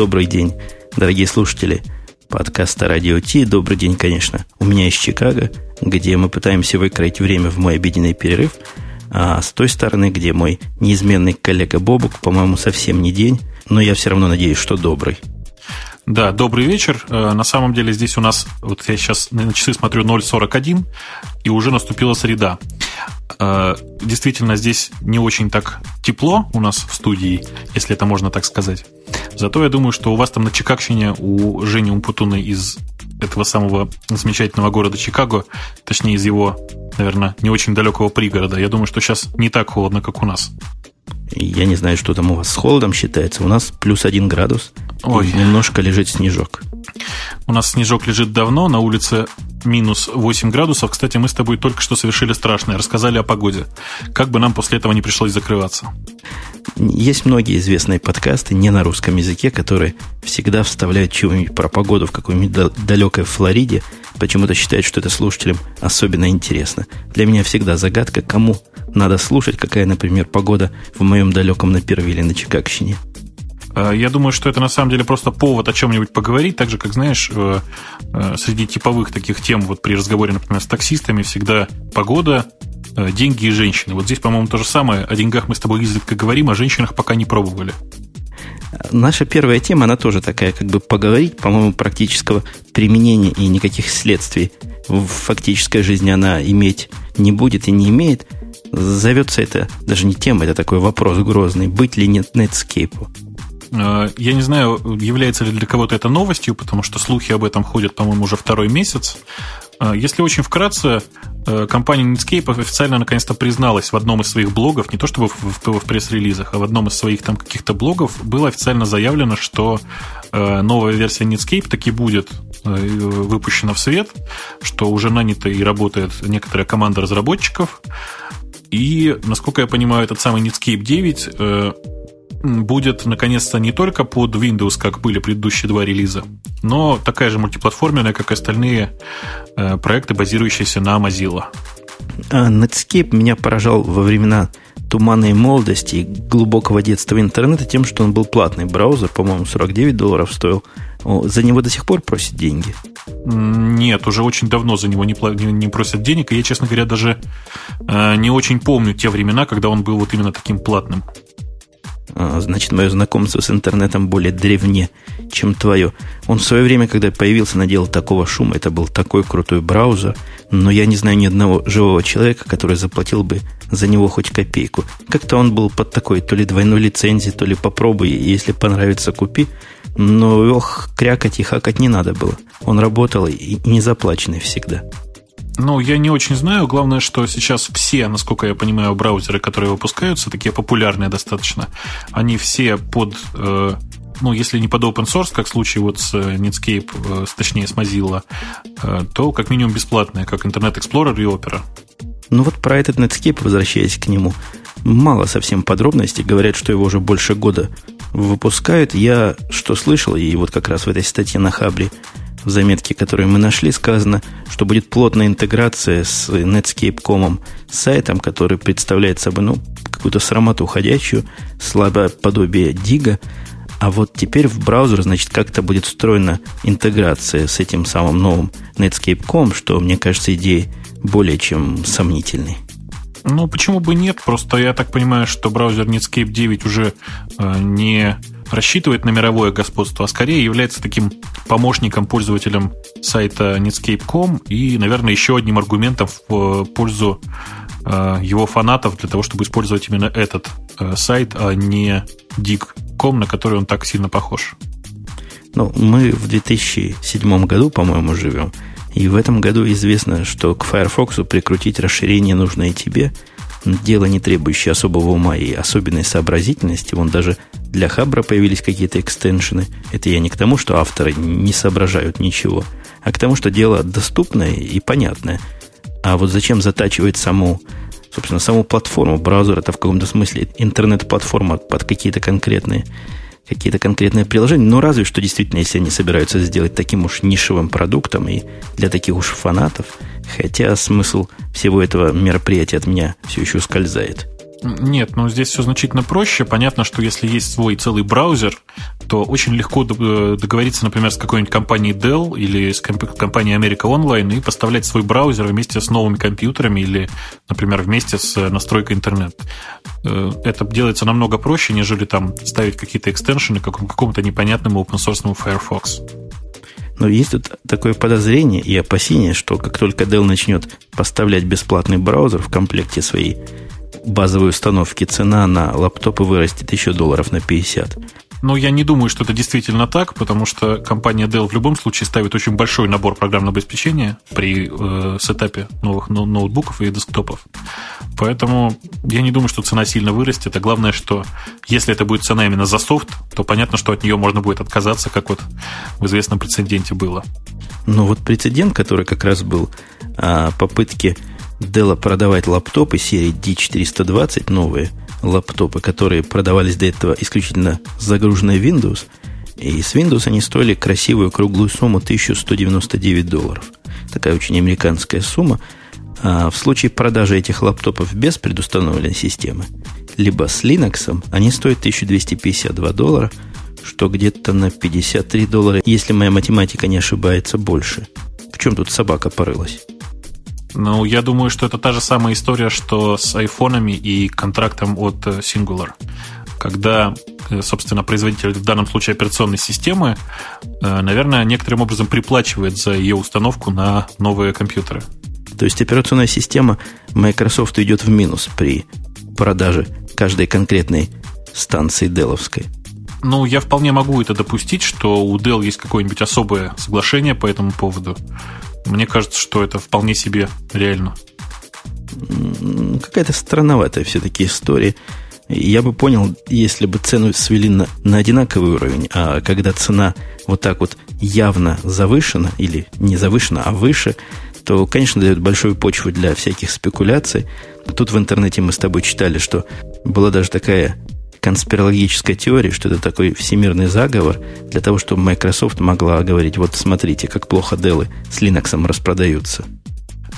Добрый день, дорогие слушатели подкаста Радио Ти. Добрый день, конечно, у меня из Чикаго, где мы пытаемся выкроить время в мой обеденный перерыв. А с той стороны, где мой неизменный коллега Бобук, по-моему, совсем не день, но я все равно надеюсь, что добрый. Да, добрый вечер. Э, на самом деле здесь у нас, вот я сейчас на часы смотрю 0.41, и уже наступила среда. Э, действительно, здесь не очень так тепло у нас в студии, если это можно так сказать. Зато я думаю, что у вас там на Чикагщине, у Жени Умпутуна из этого самого замечательного города Чикаго, точнее из его, наверное, не очень далекого пригорода, я думаю, что сейчас не так холодно, как у нас. Я не знаю, что там у вас с холодом считается. У нас плюс один градус. Ой. И немножко лежит снежок. У нас снежок лежит давно, на улице минус 8 градусов. Кстати, мы с тобой только что совершили страшное, рассказали о погоде. Как бы нам после этого не пришлось закрываться. Есть многие известные подкасты не на русском языке, которые всегда вставляют чего-нибудь про погоду в какой-нибудь далекой Флориде. Почему-то считают, что это слушателям особенно интересно. Для меня всегда загадка, кому надо слушать, какая, например, погода в моем далеком на Первиле на Чикагщине. Э, я думаю, что это на самом деле просто повод о чем-нибудь поговорить, так же, как, знаешь, э, э, среди типовых таких тем, вот при разговоре, например, с таксистами, всегда погода, деньги и женщины. Вот здесь, по-моему, то же самое. О деньгах мы с тобой изредка говорим, о женщинах пока не пробовали. Наша первая тема, она тоже такая, как бы поговорить, по-моему, практического применения и никаких следствий в фактической жизни она иметь не будет и не имеет. Зовется это даже не тема, это такой вопрос грозный. Быть ли нет Netscape? Э, я не знаю, является ли для кого-то это новостью, потому что слухи об этом ходят, по-моему, уже второй месяц. Э, если очень вкратце, э, компания Netscape официально наконец-то призналась в одном из своих блогов, не то чтобы в, в, в пресс-релизах, а в одном из своих там каких-то блогов было официально заявлено, что новая версия Netscape таки будет выпущена в свет, что уже нанята и работает некоторая команда разработчиков. И, насколько я понимаю, этот самый Netscape 9 будет наконец-то не только под Windows, как были предыдущие два релиза, но такая же мультиплатформенная, как и остальные э, проекты, базирующиеся на Mozilla. А Netscape меня поражал во времена туманной молодости и глубокого детства интернета тем, что он был платный браузер, по-моему, 49 долларов стоил. За него до сих пор просят деньги? Нет, уже очень давно за него не, не просят денег, и я, честно говоря, даже э, не очень помню те времена, когда он был вот именно таким платным. А, значит, мое знакомство с интернетом более древне, чем твое. Он в свое время, когда появился, наделал такого шума. Это был такой крутой браузер. Но я не знаю ни одного живого человека, который заплатил бы за него хоть копейку. Как-то он был под такой то ли двойной лицензией, то ли попробуй, если понравится, купи. Но ох, крякать и хакать не надо было. Он работал и не заплаченный всегда. Ну, я не очень знаю. Главное, что сейчас все, насколько я понимаю, браузеры, которые выпускаются, такие популярные достаточно, они все под э, ну, если не под open source, как в случае вот с э, Netscape, э, точнее с Mozilla, то как минимум бесплатные, как Internet Explorer и Opera. Ну вот про этот Netscape, возвращаясь к нему, мало совсем подробностей. Говорят, что его уже больше года выпускают. Я что слышал, и вот как раз в этой статье на Хабре в заметке, которую мы нашли, сказано, что будет плотная интеграция с Netscape.com, сайтом, который представляет собой ну, какую-то срамоту ходячую, слабое подобие дига. А вот теперь в браузер, значит, как-то будет встроена интеграция с этим самым новым Netscape.com, что, мне кажется, идеей более чем сомнительной. Ну, почему бы нет? Просто я так понимаю, что браузер Netscape 9 уже э, не рассчитывает на мировое господство, а скорее является таким помощником пользователям сайта Netscape.com и, наверное, еще одним аргументом в пользу э, его фанатов для того, чтобы использовать именно этот э, сайт, а не dig.com, на который он так сильно похож. Ну, мы в 2007 году, по-моему, живем. И в этом году известно, что к Firefox прикрутить расширение нужно и тебе – дело не требующее особого ума и особенной сообразительности. Вон даже для Хабра появились какие-то экстеншены. Это я не к тому, что авторы не соображают ничего, а к тому, что дело доступное и понятное. А вот зачем затачивать саму, собственно, саму платформу? Браузер это в каком-то смысле интернет-платформа под какие-то конкретные какие-то конкретные приложения, но разве что действительно, если они собираются сделать таким уж нишевым продуктом и для таких уж фанатов, хотя смысл всего этого мероприятия от меня все еще ускользает. Нет, ну здесь все значительно проще. Понятно, что если есть свой целый браузер, то очень легко э, договориться, например, с какой-нибудь компанией Dell или с компанией America Online и поставлять свой браузер вместе с новыми компьютерами или, например, вместе с настройкой интернет. Э, это делается намного проще, нежели там ставить какие-то экстеншены какому-то непонятному open source Firefox. Но есть тут такое подозрение и опасение, что как только Dell начнет поставлять бесплатный браузер в комплекте своей базовой установки, цена на лаптопы вырастет еще долларов на 50. Но я не думаю, что это действительно так, потому что компания Dell в любом случае ставит очень большой набор программного обеспечения при э, сетапе новых ноутбуков и десктопов. Поэтому я не думаю, что цена сильно вырастет. А главное, что если это будет цена именно за софт, то понятно, что от нее можно будет отказаться, как вот в известном прецеденте было. Ну вот прецедент, который как раз был о попытке Dell продавать лаптопы серии D420 новые – лаптопы, которые продавались до этого исключительно загруженной Windows, и с Windows они стоили красивую круглую сумму 1199 долларов. Такая очень американская сумма. А в случае продажи этих лаптопов без предустановленной системы, либо с Linux, они стоят 1252 доллара, что где-то на 53 доллара, если моя математика не ошибается, больше. В чем тут собака порылась? Ну, я думаю, что это та же самая история, что с айфонами и контрактом от э, Singular. Когда, э, собственно, производитель, в данном случае операционной системы, э, наверное, некоторым образом приплачивает за ее установку на новые компьютеры. То есть операционная система Microsoft идет в минус при продаже каждой конкретной станции Деловской. Ну, я вполне могу это допустить, что у Dell есть какое-нибудь особое соглашение по этому поводу. Мне кажется, что это вполне себе реально. Какая-то странноватая все-таки история. Я бы понял, если бы цену свели на, на одинаковый уровень, а когда цена вот так вот явно завышена, или не завышена, а выше, то, конечно, дает большую почву для всяких спекуляций. Тут в интернете мы с тобой читали, что была даже такая конспирологической теории, что это такой всемирный заговор для того, чтобы Microsoft могла говорить, вот смотрите, как плохо Dell с Linux распродаются.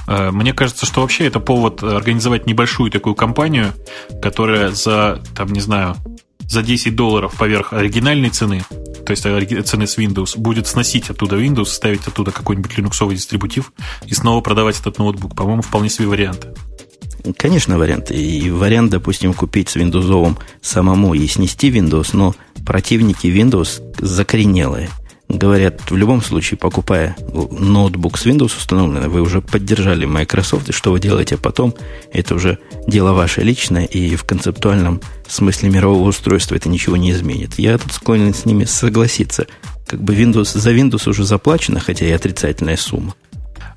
Э, мне кажется, что вообще это повод организовать небольшую такую компанию, которая за, там, не знаю, за 10 долларов поверх оригинальной цены, то есть цены с Windows, будет сносить оттуда Windows, ставить оттуда какой-нибудь линуксовый дистрибутив и снова продавать этот ноутбук. По-моему, вполне себе вариант. Конечно, вариант. И вариант, допустим, купить с Windows самому и снести Windows, но противники Windows закоренелые. Говорят, в любом случае, покупая ноутбук с Windows установленным, вы уже поддержали Microsoft, и что вы делаете потом, это уже дело ваше личное, и в концептуальном смысле мирового устройства это ничего не изменит. Я тут склонен с ними согласиться. Как бы Windows, за Windows уже заплачено, хотя и отрицательная сумма.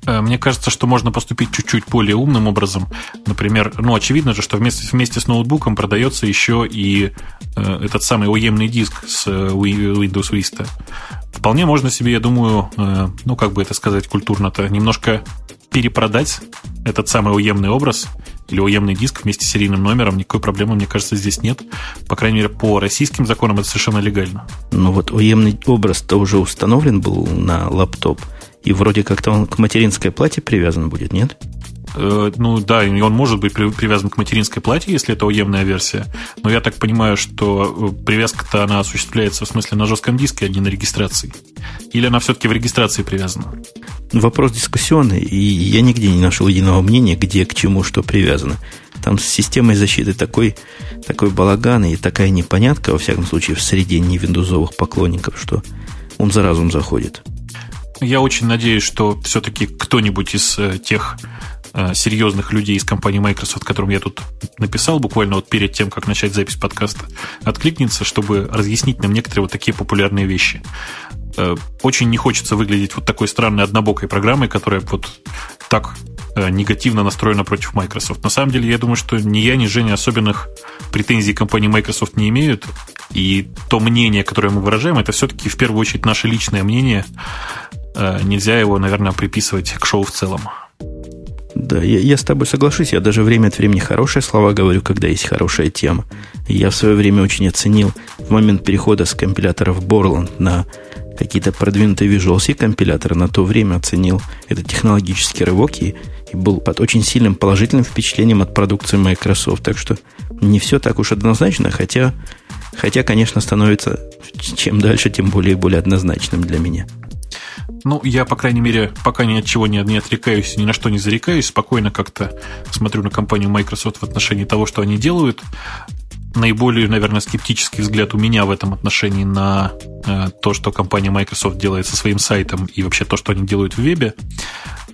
Э, мне кажется, что можно поступить чуть-чуть более умным образом. Например, ну, очевидно же, что вместе, вместе с ноутбуком продается еще и э, этот самый уемный диск с э, Windows Vista. Вполне можно себе, я думаю, э, ну, как бы это сказать культурно-то, немножко перепродать этот самый уемный образ или уемный диск вместе с серийным номером. Никакой проблемы, мне кажется, здесь нет. По крайней мере, по российским законам это совершенно легально. Ну вот уемный образ-то уже установлен был на лаптоп – и вроде как-то он к материнской плате привязан будет, нет? Э, ну да, и он может быть привязан к материнской плате, если это уемная версия. Но я так понимаю, что э, привязка-то она осуществляется в смысле на жестком диске, а не на регистрации. Или она все-таки в регистрации привязана? Вопрос дискуссионный, и я нигде не нашел единого мнения, где к чему что привязано. Там с системой защиты такой, такой балаган и такая непонятка, во всяком случае, в среде невиндузовых поклонников, что ум за разум заходит. Я очень надеюсь, что все-таки кто-нибудь из э, тех э, серьезных людей из компании Microsoft, которым я тут написал буквально вот перед тем, как начать запись подкаста, откликнется, чтобы разъяснить нам некоторые вот такие популярные вещи. Э, очень не хочется выглядеть вот такой странной однобокой программой, которая вот так негативно настроена против Microsoft. На самом деле, я думаю, что ни я, ни Женя особенных претензий компании Microsoft не имеют. И то мнение, которое мы выражаем, это все-таки в первую очередь наше личное мнение, нельзя его, наверное, приписывать к шоу в целом. Да, я, я с тобой соглашусь. Я даже время от времени хорошие слова говорю, когда есть хорошая тема. Я в свое время очень оценил в момент перехода с компиляторов Borland на какие-то продвинутые Visual C компиляторы, на то время оценил этот технологический рывок и, и был под очень сильным положительным впечатлением от продукции Microsoft. Так что не все так уж однозначно, хотя, хотя конечно, становится чем дальше, тем более и более однозначным для меня. Ну, я, по крайней мере, пока ни от чего не, не отрекаюсь, ни на что не зарекаюсь, спокойно как-то смотрю на компанию Microsoft в отношении того, что они делают. Наиболее, наверное, скептический взгляд у меня в этом отношении на э, то, что компания Microsoft делает со своим сайтом и вообще то, что они делают в вебе.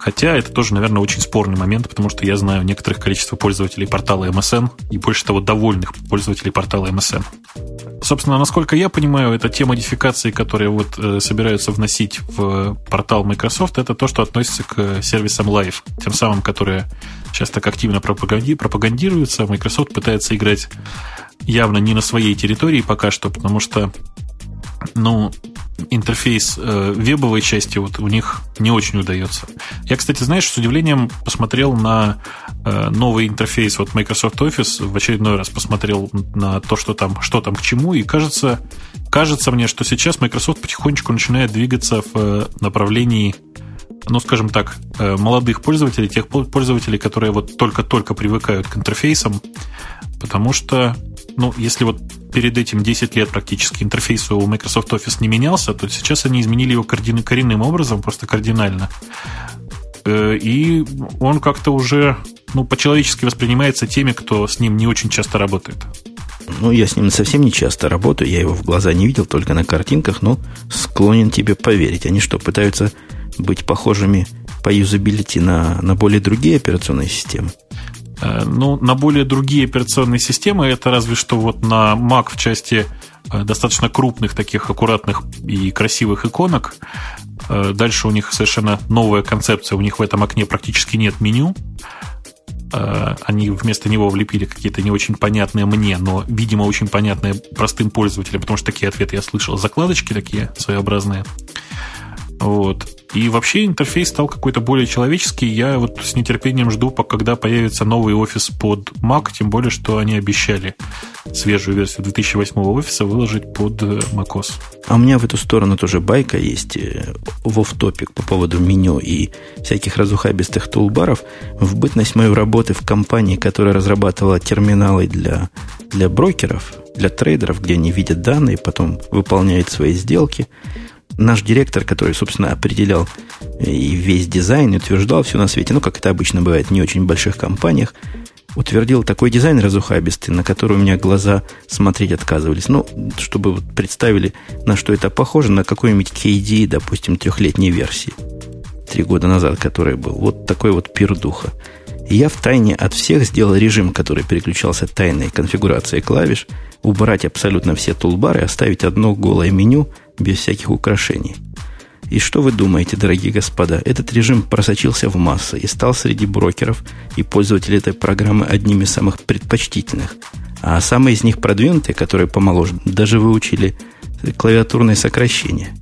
Хотя это тоже, наверное, очень спорный момент, потому что я знаю некоторых количество пользователей портала MSN и больше того довольных пользователей портала MSN. Собственно, насколько я понимаю, это те модификации, которые вот э, собираются вносить в портал Microsoft, это то, что относится к сервисам Live, тем самым, которые сейчас так активно пропаганди- пропагандируются. Microsoft пытается играть явно не на своей территории пока что, потому что ну, интерфейс э, вебовой части вот у них не очень удается. Я, кстати, знаешь, с удивлением посмотрел на э, новый интерфейс вот Microsoft Office, в очередной раз посмотрел на то, что там, что там к чему, и кажется, кажется мне, что сейчас Microsoft потихонечку начинает двигаться в э, направлении ну, скажем так, э, молодых пользователей, тех пользователей, которые вот только-только привыкают к интерфейсам, потому что, ну, если вот перед этим 10 лет практически интерфейс у Microsoft Office не менялся, то сейчас они изменили его коренным образом, просто кардинально. Э, и он как-то уже ну, по-человечески воспринимается теми, кто с ним не очень часто работает. Ну, я с ним совсем не часто работаю, я его в глаза не видел, только на картинках, но склонен тебе поверить. Они что, пытаются быть похожими по юзабилити на, на более другие операционные системы? Э, ну, на более другие операционные системы это разве что вот на Mac в части э, достаточно крупных таких аккуратных и красивых иконок. Э, дальше у них совершенно новая концепция. У них в этом окне практически нет меню. Они вместо него влепили какие-то не очень понятные мне, но, видимо, очень понятные простым пользователям, потому что такие ответы я слышал. Закладочки такие своеобразные. Вот. И вообще интерфейс стал какой-то более человеческий. Я вот с нетерпением жду, когда появится новый офис под Mac, тем более, что они обещали свежую версию 2008 офиса выложить под э, macOS. А у меня в эту сторону тоже байка есть э, в оф-топик по поводу меню и всяких разухабистых тулбаров. В бытность мою работы в компании, которая разрабатывала терминалы для, для брокеров, для трейдеров, где они видят данные, потом выполняют свои сделки – наш директор, который, собственно, определял и весь дизайн, утверждал все на свете, ну, как это обычно бывает в не очень больших компаниях, утвердил такой дизайн разухабистый, на который у меня глаза смотреть отказывались. Ну, чтобы представили, на что это похоже, на какой-нибудь KD, допустим, трехлетней версии. Три года назад, который был. Вот такой вот пир духа. И я в тайне от всех сделал режим, который переключался тайной конфигурацией клавиш, убрать абсолютно все тулбары, оставить одно голое меню без всяких украшений. И что вы думаете, дорогие господа? Этот режим просочился в массы и стал среди брокеров и пользователей этой программы одним из самых предпочтительных. А самые из них продвинутые, которые помоложе, даже выучили клавиатурные сокращения.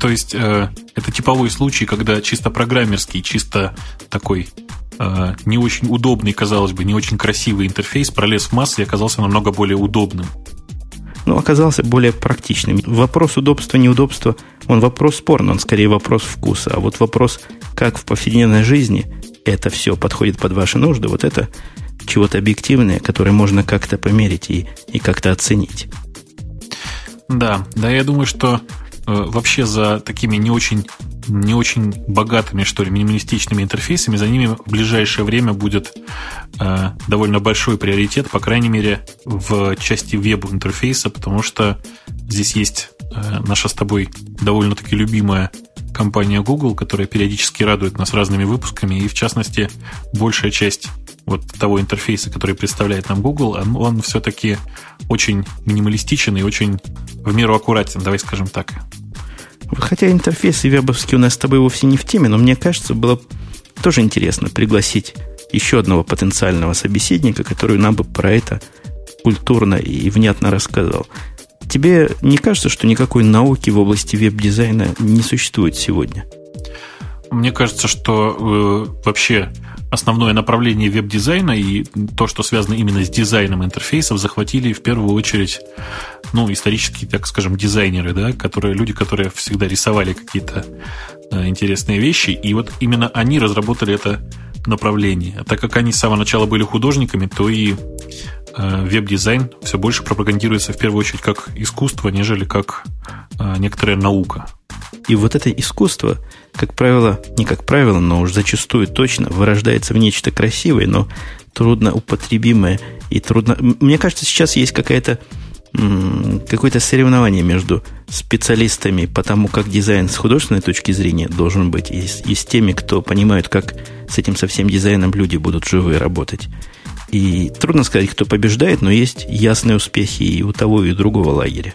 То есть э, это типовой случай, когда чисто программерский, чисто такой э, не очень удобный, казалось бы, не очень красивый интерфейс пролез в массы и оказался намного более удобным но оказался более практичным. Вопрос удобства, неудобства, он вопрос спорный, он скорее вопрос вкуса. А вот вопрос, как в повседневной жизни это все подходит под ваши нужды, вот это чего-то объективное, которое можно как-то померить и, и как-то оценить. Да, да, я думаю, что э, вообще за такими не очень не очень богатыми, что ли, минималистичными интерфейсами, за ними в ближайшее время будет э, довольно большой приоритет, по крайней мере, в части веб-интерфейса, потому что здесь есть э, наша с тобой довольно-таки любимая компания Google, которая периодически радует нас разными выпусками, и в частности, большая часть вот того интерфейса, который представляет нам Google, он, он все-таки очень минималистичен и очень в меру аккуратен, давай скажем так. Хотя интерфейсы вебовские у нас с тобой вовсе не в теме, но мне кажется, было тоже интересно пригласить еще одного потенциального собеседника, который нам бы про это культурно и внятно рассказал. Тебе не кажется, что никакой науки в области веб-дизайна не существует сегодня? Мне кажется, что э, вообще основное направление веб-дизайна и то, что связано именно с дизайном интерфейсов, захватили в первую очередь, ну, исторические, так скажем, дизайнеры, да, которые, люди, которые всегда рисовали какие-то э, интересные вещи, и вот именно они разработали это направление. А так как они с самого начала были художниками, то и веб-дизайн все больше пропагандируется в первую очередь как искусство, нежели как некоторая наука. И вот это искусство, как правило, не как правило, но уж зачастую точно вырождается в нечто красивое, но трудно употребимое и трудно... Мне кажется, сейчас есть какая-то какое-то соревнование между специалистами по тому, как дизайн с художественной точки зрения должен быть, и и с теми, кто понимает, как с этим совсем дизайном люди будут живые работать. И трудно сказать, кто побеждает, но есть ясные успехи и у того, и у другого лагеря.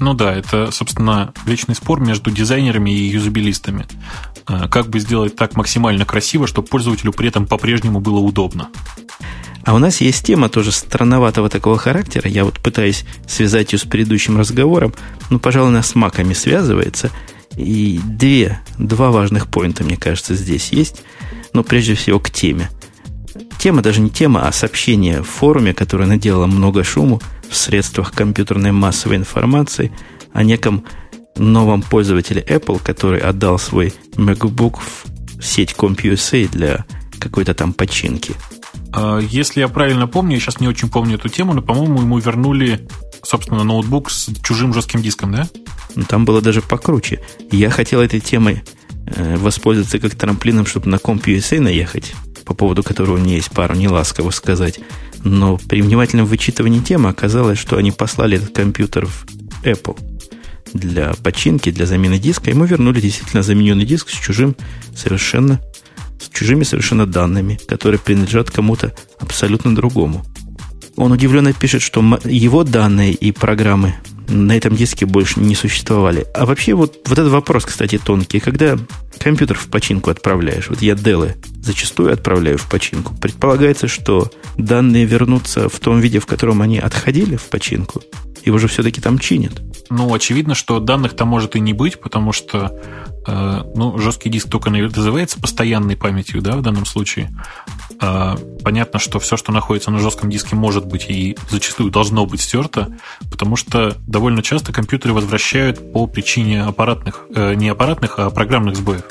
Ну да, это, собственно, вечный спор между дизайнерами и юзабилистами. А, как бы сделать так максимально красиво, чтобы пользователю при этом по-прежнему было удобно. А у нас есть тема тоже странноватого такого характера. Я вот пытаюсь связать ее с предыдущим разговором. Ну, пожалуй, она с маками связывается. И две, два важных поинта, мне кажется, здесь есть. Но прежде всего к теме. Тема даже не тема, а сообщение в форуме, которое наделало много шуму – в средствах компьютерной массовой информации о неком новом пользователе Apple, который отдал свой MacBook в сеть CompUSA для какой-то там починки. А, если я правильно помню, я сейчас не очень помню эту тему, но, по-моему, ему вернули, собственно, ноутбук с чужим жестким диском, да? Ну, там было даже покруче. Я хотел этой темой э, воспользоваться как трамплином, чтобы на CompUSA наехать, по поводу которого у меня есть пару неласково сказать. Но при внимательном вычитывании темы оказалось, что они послали этот компьютер в Apple для починки, для замены диска. Ему вернули действительно замененный диск с чужим совершенно с чужими совершенно данными, которые принадлежат кому-то абсолютно другому. Он удивленно пишет, что его данные и программы на этом диске больше не существовали. А вообще вот, вот этот вопрос, кстати, тонкий. Когда компьютер в починку отправляешь, вот я Делы зачастую отправляю в починку, предполагается, что данные вернутся в том виде, в котором они отходили в починку, и уже все-таки там чинят. Ну, очевидно, что данных там может и не быть, потому что ну, жесткий диск только называется постоянной памятью, да, в данном случае. Э, понятно, что все, что находится на жестком диске, может быть и зачастую должно быть стерто, потому что довольно часто компьютеры возвращают по причине аппаратных, э, не аппаратных, а программных сбоев.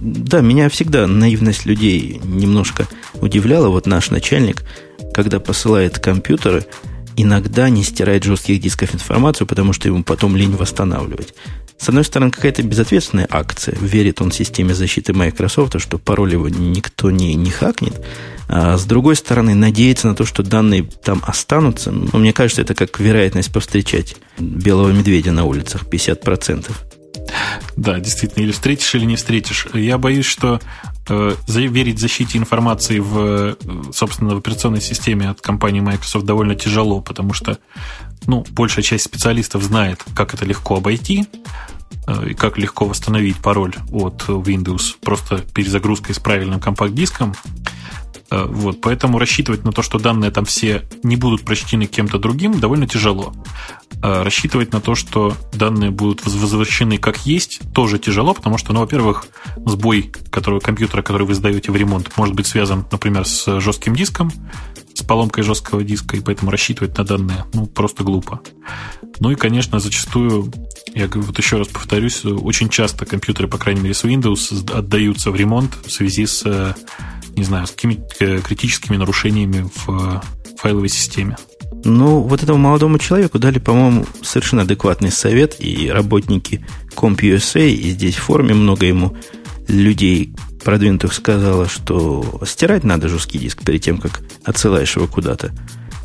Да, меня всегда наивность людей немножко удивляла. Вот наш начальник, когда посылает компьютеры, иногда не стирает жестких дисков информацию, потому что ему потом лень восстанавливать. С одной стороны, какая-то безответственная акция. Верит он системе защиты Microsoft, что пароль его никто не, не хакнет. А с другой стороны, надеяться на то, что данные там останутся. Ну, мне кажется, это как вероятность повстречать белого медведя на улицах 50%. Да, действительно, или встретишь, или не встретишь. Я боюсь, что э, верить защите информации в, собственно, в операционной системе от компании Microsoft довольно тяжело, потому что ну, большая часть специалистов знает, как это легко обойти, э, и как легко восстановить пароль от Windows просто перезагрузкой с правильным компакт-диском. Э, вот, поэтому рассчитывать на то, что данные там все не будут прочтены кем-то другим, довольно тяжело. А рассчитывать на то, что данные будут возвращены как есть, тоже тяжело, потому что, ну, во-первых, сбой которого, компьютера, который вы сдаете в ремонт, может быть связан, например, с жестким диском, с поломкой жесткого диска, и поэтому рассчитывать на данные, ну, просто глупо. Ну и, конечно, зачастую, я вот еще раз повторюсь, очень часто компьютеры, по крайней мере, с Windows отдаются в ремонт в связи с не знаю, с какими-то э, критическими нарушениями в файловой системе. Ну, вот этому молодому человеку дали, по-моему, совершенно адекватный совет, и работники CompUSA, и здесь в форуме много ему людей продвинутых сказала, что стирать надо жесткий диск перед тем, как отсылаешь его куда-то.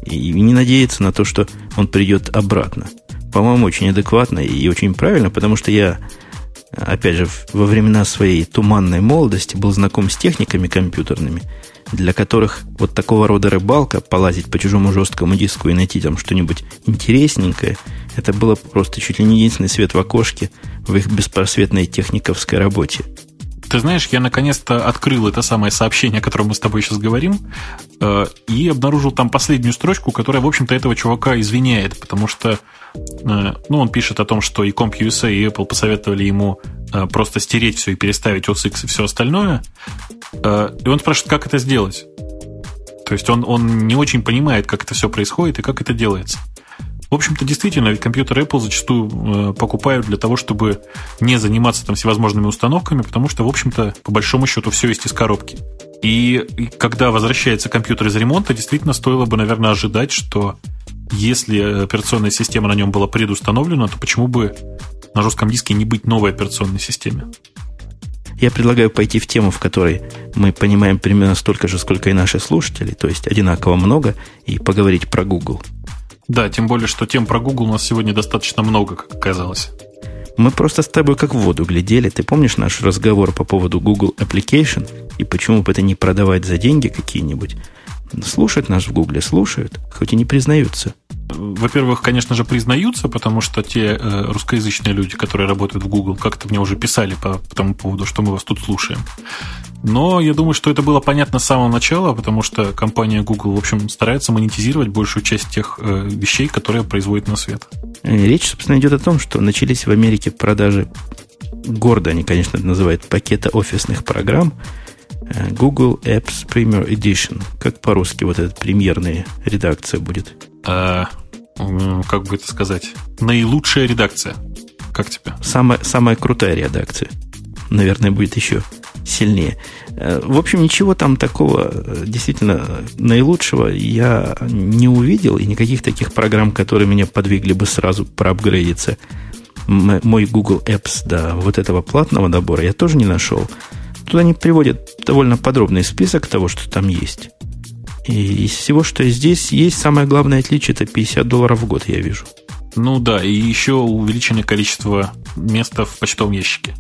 И не надеяться на то, что он придет обратно. По-моему, очень адекватно и очень правильно, потому что я опять же, во времена своей туманной молодости был знаком с техниками компьютерными, для которых вот такого рода рыбалка, полазить по чужому жесткому диску и найти там что-нибудь интересненькое, это было просто чуть ли не единственный свет в окошке в их беспросветной техниковской работе. Ты знаешь, я наконец-то открыл это самое сообщение, о котором мы с тобой сейчас говорим, э, и обнаружил там последнюю строчку, которая, в общем-то, этого чувака извиняет, потому что Э, ну, он пишет о том, что и CompUSA, и Apple посоветовали ему э, просто стереть все и переставить OS X и все остальное. И он спрашивает, как это сделать. То есть он, он не очень понимает, как это все происходит и как это делается. В общем-то, действительно, компьютер Apple зачастую покупают для того, чтобы не заниматься там всевозможными установками, потому что, в общем-то, по большому счету, все есть из коробки. И когда возвращается компьютер из ремонта, действительно стоило бы, наверное, ожидать, что если операционная система на нем была предустановлена, то почему бы на жестком диске не быть новой операционной системе? Я предлагаю пойти в тему, в которой мы понимаем примерно столько же, сколько и наши слушатели, то есть одинаково много, и поговорить про Google. Да, тем более, что тем про Google у нас сегодня достаточно много, как оказалось. Мы просто с тобой как в воду глядели. Ты помнишь наш разговор по поводу Google Application и почему бы это не продавать за деньги какие-нибудь? Слушать нас в Гугле слушают, хоть и не признаются. Во-первых, конечно же, признаются, потому что те э, русскоязычные люди, которые работают в Google, как-то мне уже писали по, по тому поводу, что мы вас тут слушаем. Но я думаю, что это было понятно с самого начала, потому что компания Google, в общем, старается монетизировать большую часть тех э, вещей, которые производит на свет. Э, речь, собственно, идет о том, что начались в Америке продажи, гордо они, конечно, называют, пакета офисных программ, э, Google Apps Premier Edition. Как по-русски вот эта премьерная редакция будет? А, как бы это сказать? Наилучшая редакция. Как тебе? Самая, самая крутая редакция. Наверное, будет еще сильнее. Э, в общем, ничего там такого э, действительно наилучшего я не увидел, и никаких таких программ, которые меня подвигли бы сразу проапгрейдиться. Мой Google Apps до вот этого платного набора я тоже не нашел. Туда они приводят довольно подробный список того, что там есть. И из всего, что здесь есть, самое главное отличие это 50 долларов в год, я вижу. Ну да, и еще увеличенное количество места в почтовом ящике.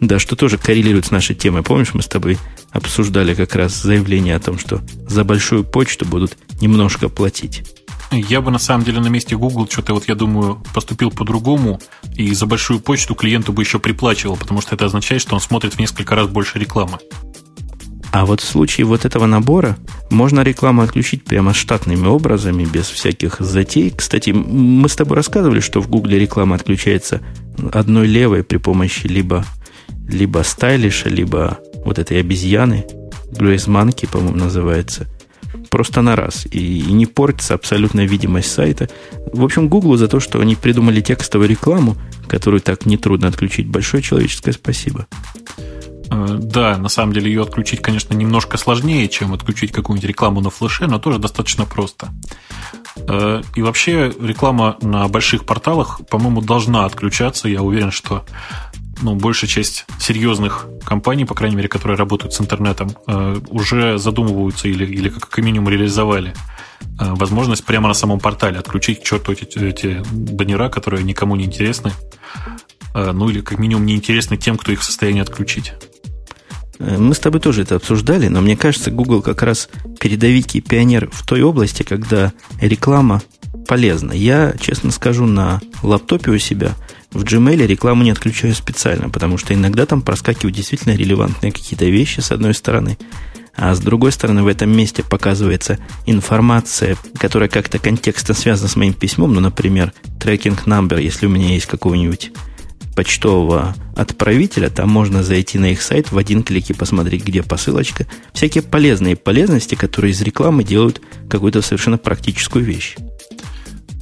Да, что тоже коррелирует с нашей темой. Помнишь, мы с тобой обсуждали как раз заявление о том, что за большую почту будут немножко платить. Я бы на самом деле на месте Google что-то, вот я думаю, поступил по-другому, и за большую почту клиенту бы еще приплачивал, потому что это означает, что он смотрит в несколько раз больше рекламы. А вот в случае вот этого набора можно рекламу отключить прямо штатными образами, без всяких затей. Кстати, мы с тобой рассказывали, что в Гугле реклама отключается одной левой при помощи либо либо стайлиша, либо вот этой обезьяны, Monkey, по-моему, называется, просто на раз. И, и не портится абсолютная видимость сайта. В общем, Google за то, что они придумали текстовую рекламу, которую так нетрудно отключить. Большое человеческое спасибо. Э, да, на самом деле ее отключить, конечно, немножко сложнее, чем отключить какую-нибудь рекламу на флеше, но тоже достаточно просто. Э, и вообще реклама на больших порталах, по-моему, должна отключаться. Я уверен, что ну, большая часть серьезных компаний, по крайней мере, которые работают с интернетом, э, уже задумываются или, или как минимум реализовали э, возможность прямо на самом портале отключить к черту эти, эти баннера, которые никому не интересны, э, ну или как минимум не интересны тем, кто их в состоянии отключить. Мы с тобой тоже это обсуждали, но мне кажется, Google как раз передовик и пионер в той области, когда реклама полезна. Я, честно скажу, на лаптопе у себя в Gmail рекламу не отключаю специально, потому что иногда там проскакивают действительно релевантные какие-то вещи с одной стороны, а с другой стороны в этом месте показывается информация, которая как-то контекстно связана с моим письмом, ну, например, трекинг number, если у меня есть какого-нибудь почтового отправителя, там можно зайти на их сайт в один клик и посмотреть, где посылочка. Всякие полезные полезности, которые из рекламы делают какую-то совершенно практическую вещь.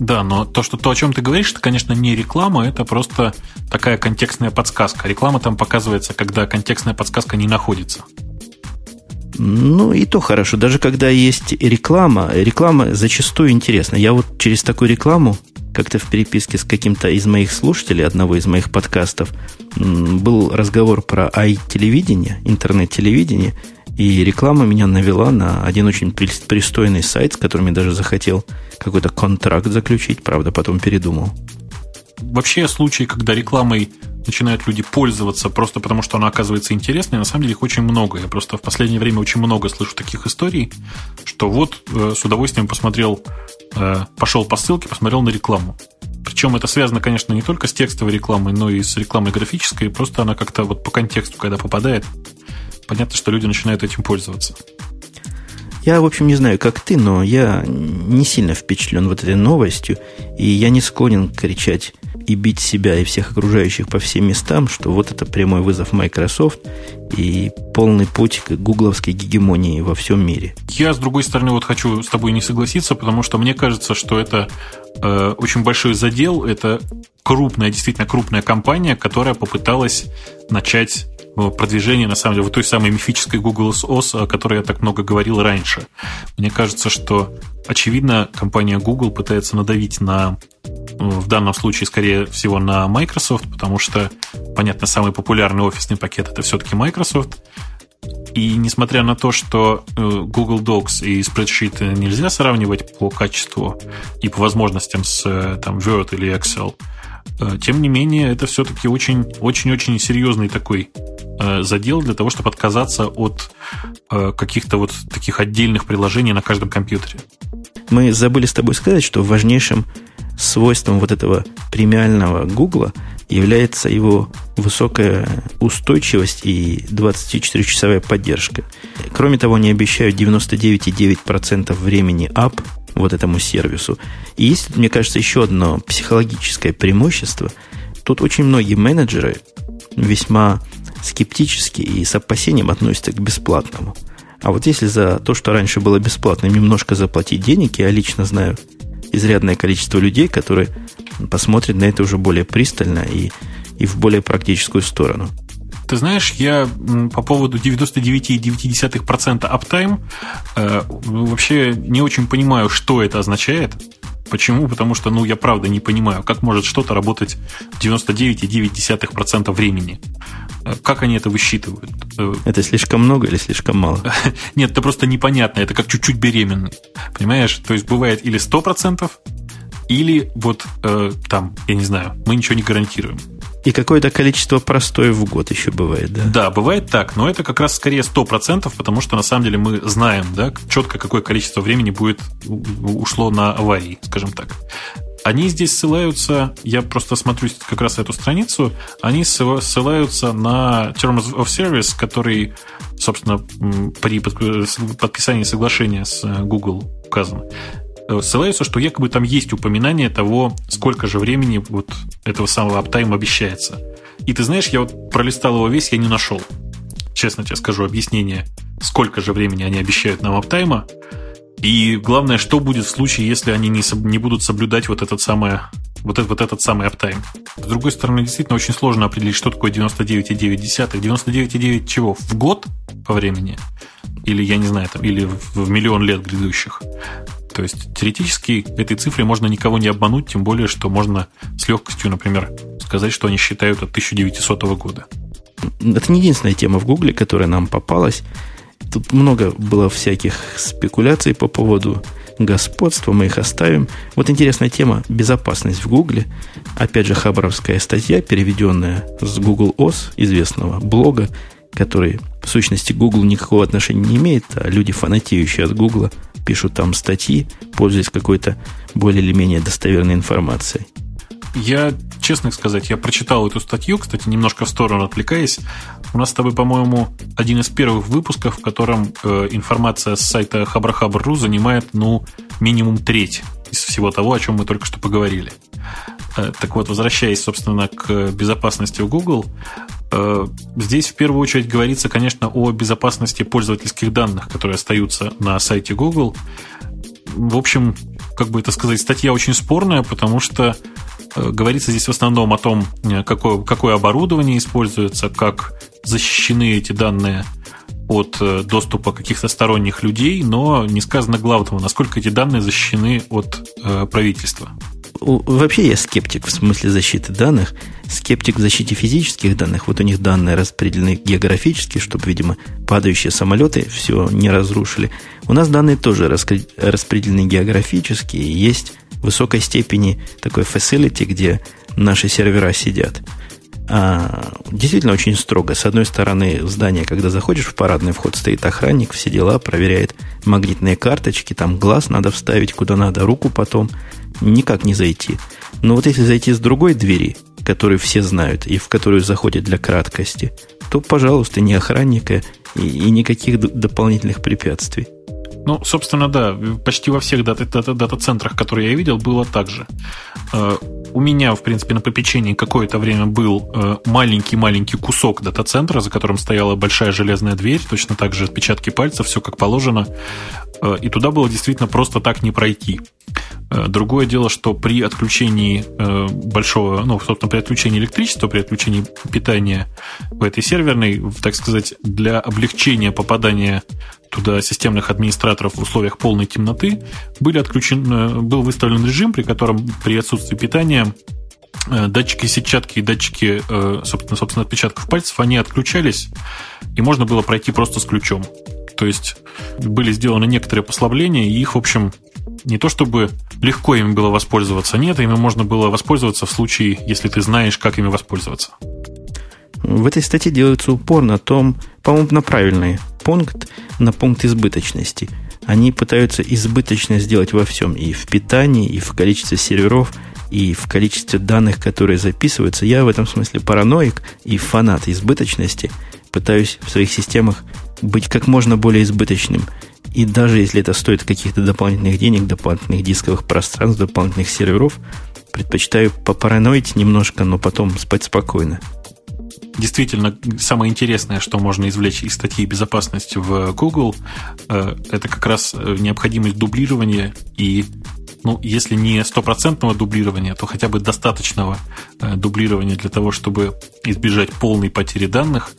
Да, но то, что то, о чем ты говоришь, это, конечно, не реклама, это просто такая контекстная подсказка. Реклама там показывается, когда контекстная подсказка не находится. Ну, и то хорошо. Даже когда есть реклама, реклама зачастую интересна. Я вот через такую рекламу, как-то в переписке с каким-то из моих слушателей, одного из моих подкастов, был разговор про ай-телевидение, интернет-телевидение, и реклама меня навела на один очень пристойный сайт, с которым я даже захотел какой-то контракт заключить, правда, потом передумал. Вообще случаи, когда рекламой начинают люди пользоваться просто потому, что она оказывается интересной, на самом деле их очень много. Я просто в последнее время очень много слышу таких историй, что вот э, с удовольствием посмотрел, э, пошел по ссылке, посмотрел на рекламу. Причем это связано, конечно, не только с текстовой рекламой, но и с рекламой графической. Просто она как-то вот по контексту, когда попадает, понятно, что люди начинают этим пользоваться. Я, в общем, не знаю, как ты, но я не сильно впечатлен вот этой новостью, и я не склонен кричать и бить себя и всех окружающих по всем местам, что вот это прямой вызов Microsoft и полный путь к гугловской гегемонии во всем мире. Я, с другой стороны, вот хочу с тобой не согласиться, потому что мне кажется, что это э, очень большой задел, это крупная, действительно крупная компания, которая попыталась начать продвижения, на самом деле, вот той самой мифической Google OS, о которой я так много говорил раньше. Мне кажется, что, очевидно, компания Google пытается надавить на, в данном случае, скорее всего, на Microsoft, потому что, понятно, самый популярный офисный пакет это все-таки Microsoft. И несмотря на то, что э, Google Docs и Spreadsheet нельзя сравнивать по качеству и по возможностям с э, там, Word или Excel, э, тем не менее, это все-таки очень-очень-очень серьезный такой задел для того, чтобы отказаться от каких-то вот таких отдельных приложений на каждом компьютере. Мы забыли с тобой сказать, что важнейшим свойством вот этого премиального Гугла является его высокая устойчивость и 24-часовая поддержка. Кроме того, они обещают 99,9% времени ап вот этому сервису. И есть, мне кажется, еще одно психологическое преимущество. Тут очень многие менеджеры весьма скептически и с опасением относятся к бесплатному. А вот если за то, что раньше было бесплатным, немножко заплатить денег, я лично знаю изрядное количество людей, которые посмотрят на это уже более пристально и, и в более практическую сторону. Ты знаешь, я по поводу 99,9% аптайм э, вообще не очень понимаю, что это означает. Почему? Потому что, ну, я правда не понимаю, как может что-то работать 99,9% времени. Э, как они это высчитывают? Э, это слишком много или слишком мало? Нет, это просто непонятно. Это как чуть-чуть беременный. Понимаешь? То есть бывает или 100%, или вот э, там, я не знаю, мы ничего не гарантируем. И какое-то количество простое в год еще бывает, да? Да, бывает так, но это как раз скорее 100%, потому что на самом деле мы знаем, да, четко какое количество времени будет ушло на аварии, скажем так. Они здесь ссылаются, я просто смотрю как раз эту страницу, они ссылаются на Terms of Service, который, собственно, при подписании соглашения с э, Google указан. Э, ссылаются, что якобы там есть упоминание того, сколько же времени вот этого самого аптайма обещается. И ты знаешь, я вот пролистал его весь, я не нашел. Честно тебе скажу, объяснение, сколько же времени они обещают нам аптайма. И главное, что будет в случае, если они не, не будут соблюдать вот этот самый вот этот, вот этот самый аптайм. С другой стороны, действительно очень сложно определить, что такое 99,9. 99,9 чего? В год по времени? Или, я не знаю, там, или в миллион лет грядущих. То есть теоретически этой цифре можно никого не обмануть, тем более, что можно с легкостью, например, сказать, что они считают от 1900 года. Это не единственная тема в Гугле, которая нам попалась. Тут много было всяких спекуляций по поводу господства, мы их оставим. Вот интересная тема – безопасность в Гугле. Опять же, хабаровская статья, переведенная с Google OS, известного блога, который в сущности Google никакого отношения не имеет, а люди, фанатеющие от Гугла, пишут там статьи, пользуясь какой-то более или менее достоверной информацией. Я, честно сказать, я прочитал эту статью, кстати, немножко в сторону отвлекаясь. У нас с тобой, по-моему, один из первых выпусков, в котором э, информация с сайта Хабрахабр.ру занимает, ну, минимум треть из всего того, о чем мы только что поговорили. Э, так вот, возвращаясь, собственно, к безопасности у Google, здесь в первую очередь говорится, конечно, о безопасности пользовательских данных, которые остаются на сайте Google. В общем, как бы это сказать, статья очень спорная, потому что Э, говорится здесь в основном о том, э, какое, какое оборудование используется, как защищены эти данные от э, доступа каких-то сторонних людей, но не сказано главного, насколько эти данные защищены от э, правительства. Вообще я скептик в смысле защиты данных, скептик в защите физических данных. Вот у них данные распределены географически, чтобы, видимо, падающие самолеты все не разрушили. У нас данные тоже распределены географически, и есть высокой степени такой facility, где наши сервера сидят. А, действительно очень строго. С одной стороны, в здание, когда заходишь в парадный вход, стоит охранник, все дела, проверяет магнитные карточки, там глаз надо вставить куда надо, руку потом. Никак не зайти. Но вот если зайти с другой двери, которую все знают, и в которую заходят для краткости, то, пожалуйста, ни охранника и, и никаких дополнительных препятствий. Ну, собственно, да, почти во всех дата-центрах, которые я видел, было так же. Э, у меня, в принципе, на попечении какое-то время был э, маленький-маленький кусок дата-центра, за которым стояла большая железная дверь, точно так же отпечатки пальцев, все как положено. Э, и туда было действительно просто так не пройти. Э, другое дело, что при отключении э, большого, ну, собственно, при отключении электричества, при отключении питания в этой серверной, так сказать, для облегчения попадания туда системных администраторов в условиях полной темноты, были отключен, был выставлен режим, при котором при отсутствии питания датчики сетчатки и датчики, собственно, собственно, отпечатков пальцев, они отключались, и можно было пройти просто с ключом. То есть были сделаны некоторые послабления, и их, в общем, не то чтобы легко ими было воспользоваться, нет, ими можно было воспользоваться в случае, если ты знаешь, как ими воспользоваться. В этой статье делается упор на том, по-моему, на правильный пункт, на пункт избыточности. Они пытаются избыточно сделать во всем, и в питании, и в количестве серверов, и в количестве данных, которые записываются. Я в этом смысле параноик и фанат избыточности. Пытаюсь в своих системах быть как можно более избыточным. И даже если это стоит каких-то дополнительных денег, дополнительных дисковых пространств, дополнительных серверов, предпочитаю попараноить немножко, но потом спать спокойно. Действительно, самое интересное, что можно извлечь из статьи безопасности в Google, э, это как раз э, необходимость дублирования и ну, если не стопроцентного дублирования, то хотя бы достаточного э, дублирования для того, чтобы избежать полной потери данных.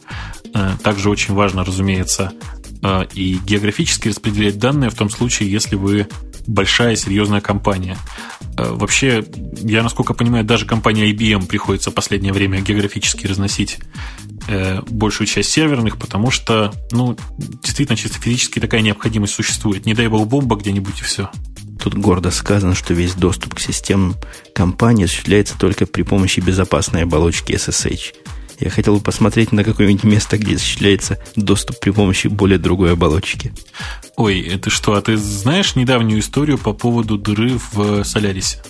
Э, также очень важно, разумеется, э, и географически распределять данные в том случае, если вы большая серьезная компания. Вообще, я, насколько понимаю, даже компания IBM приходится в последнее время географически разносить большую часть серверных, потому что, ну, действительно, чисто физически такая необходимость существует. Не дай бог бомба где-нибудь и все. Тут гордо сказано, что весь доступ к системам компании осуществляется только при помощи безопасной оболочки SSH. Я хотел бы посмотреть на какое-нибудь место, где осуществляется доступ при помощи более другой оболочки. Ой, это что, а ты знаешь недавнюю историю по поводу дыры в Солярисе?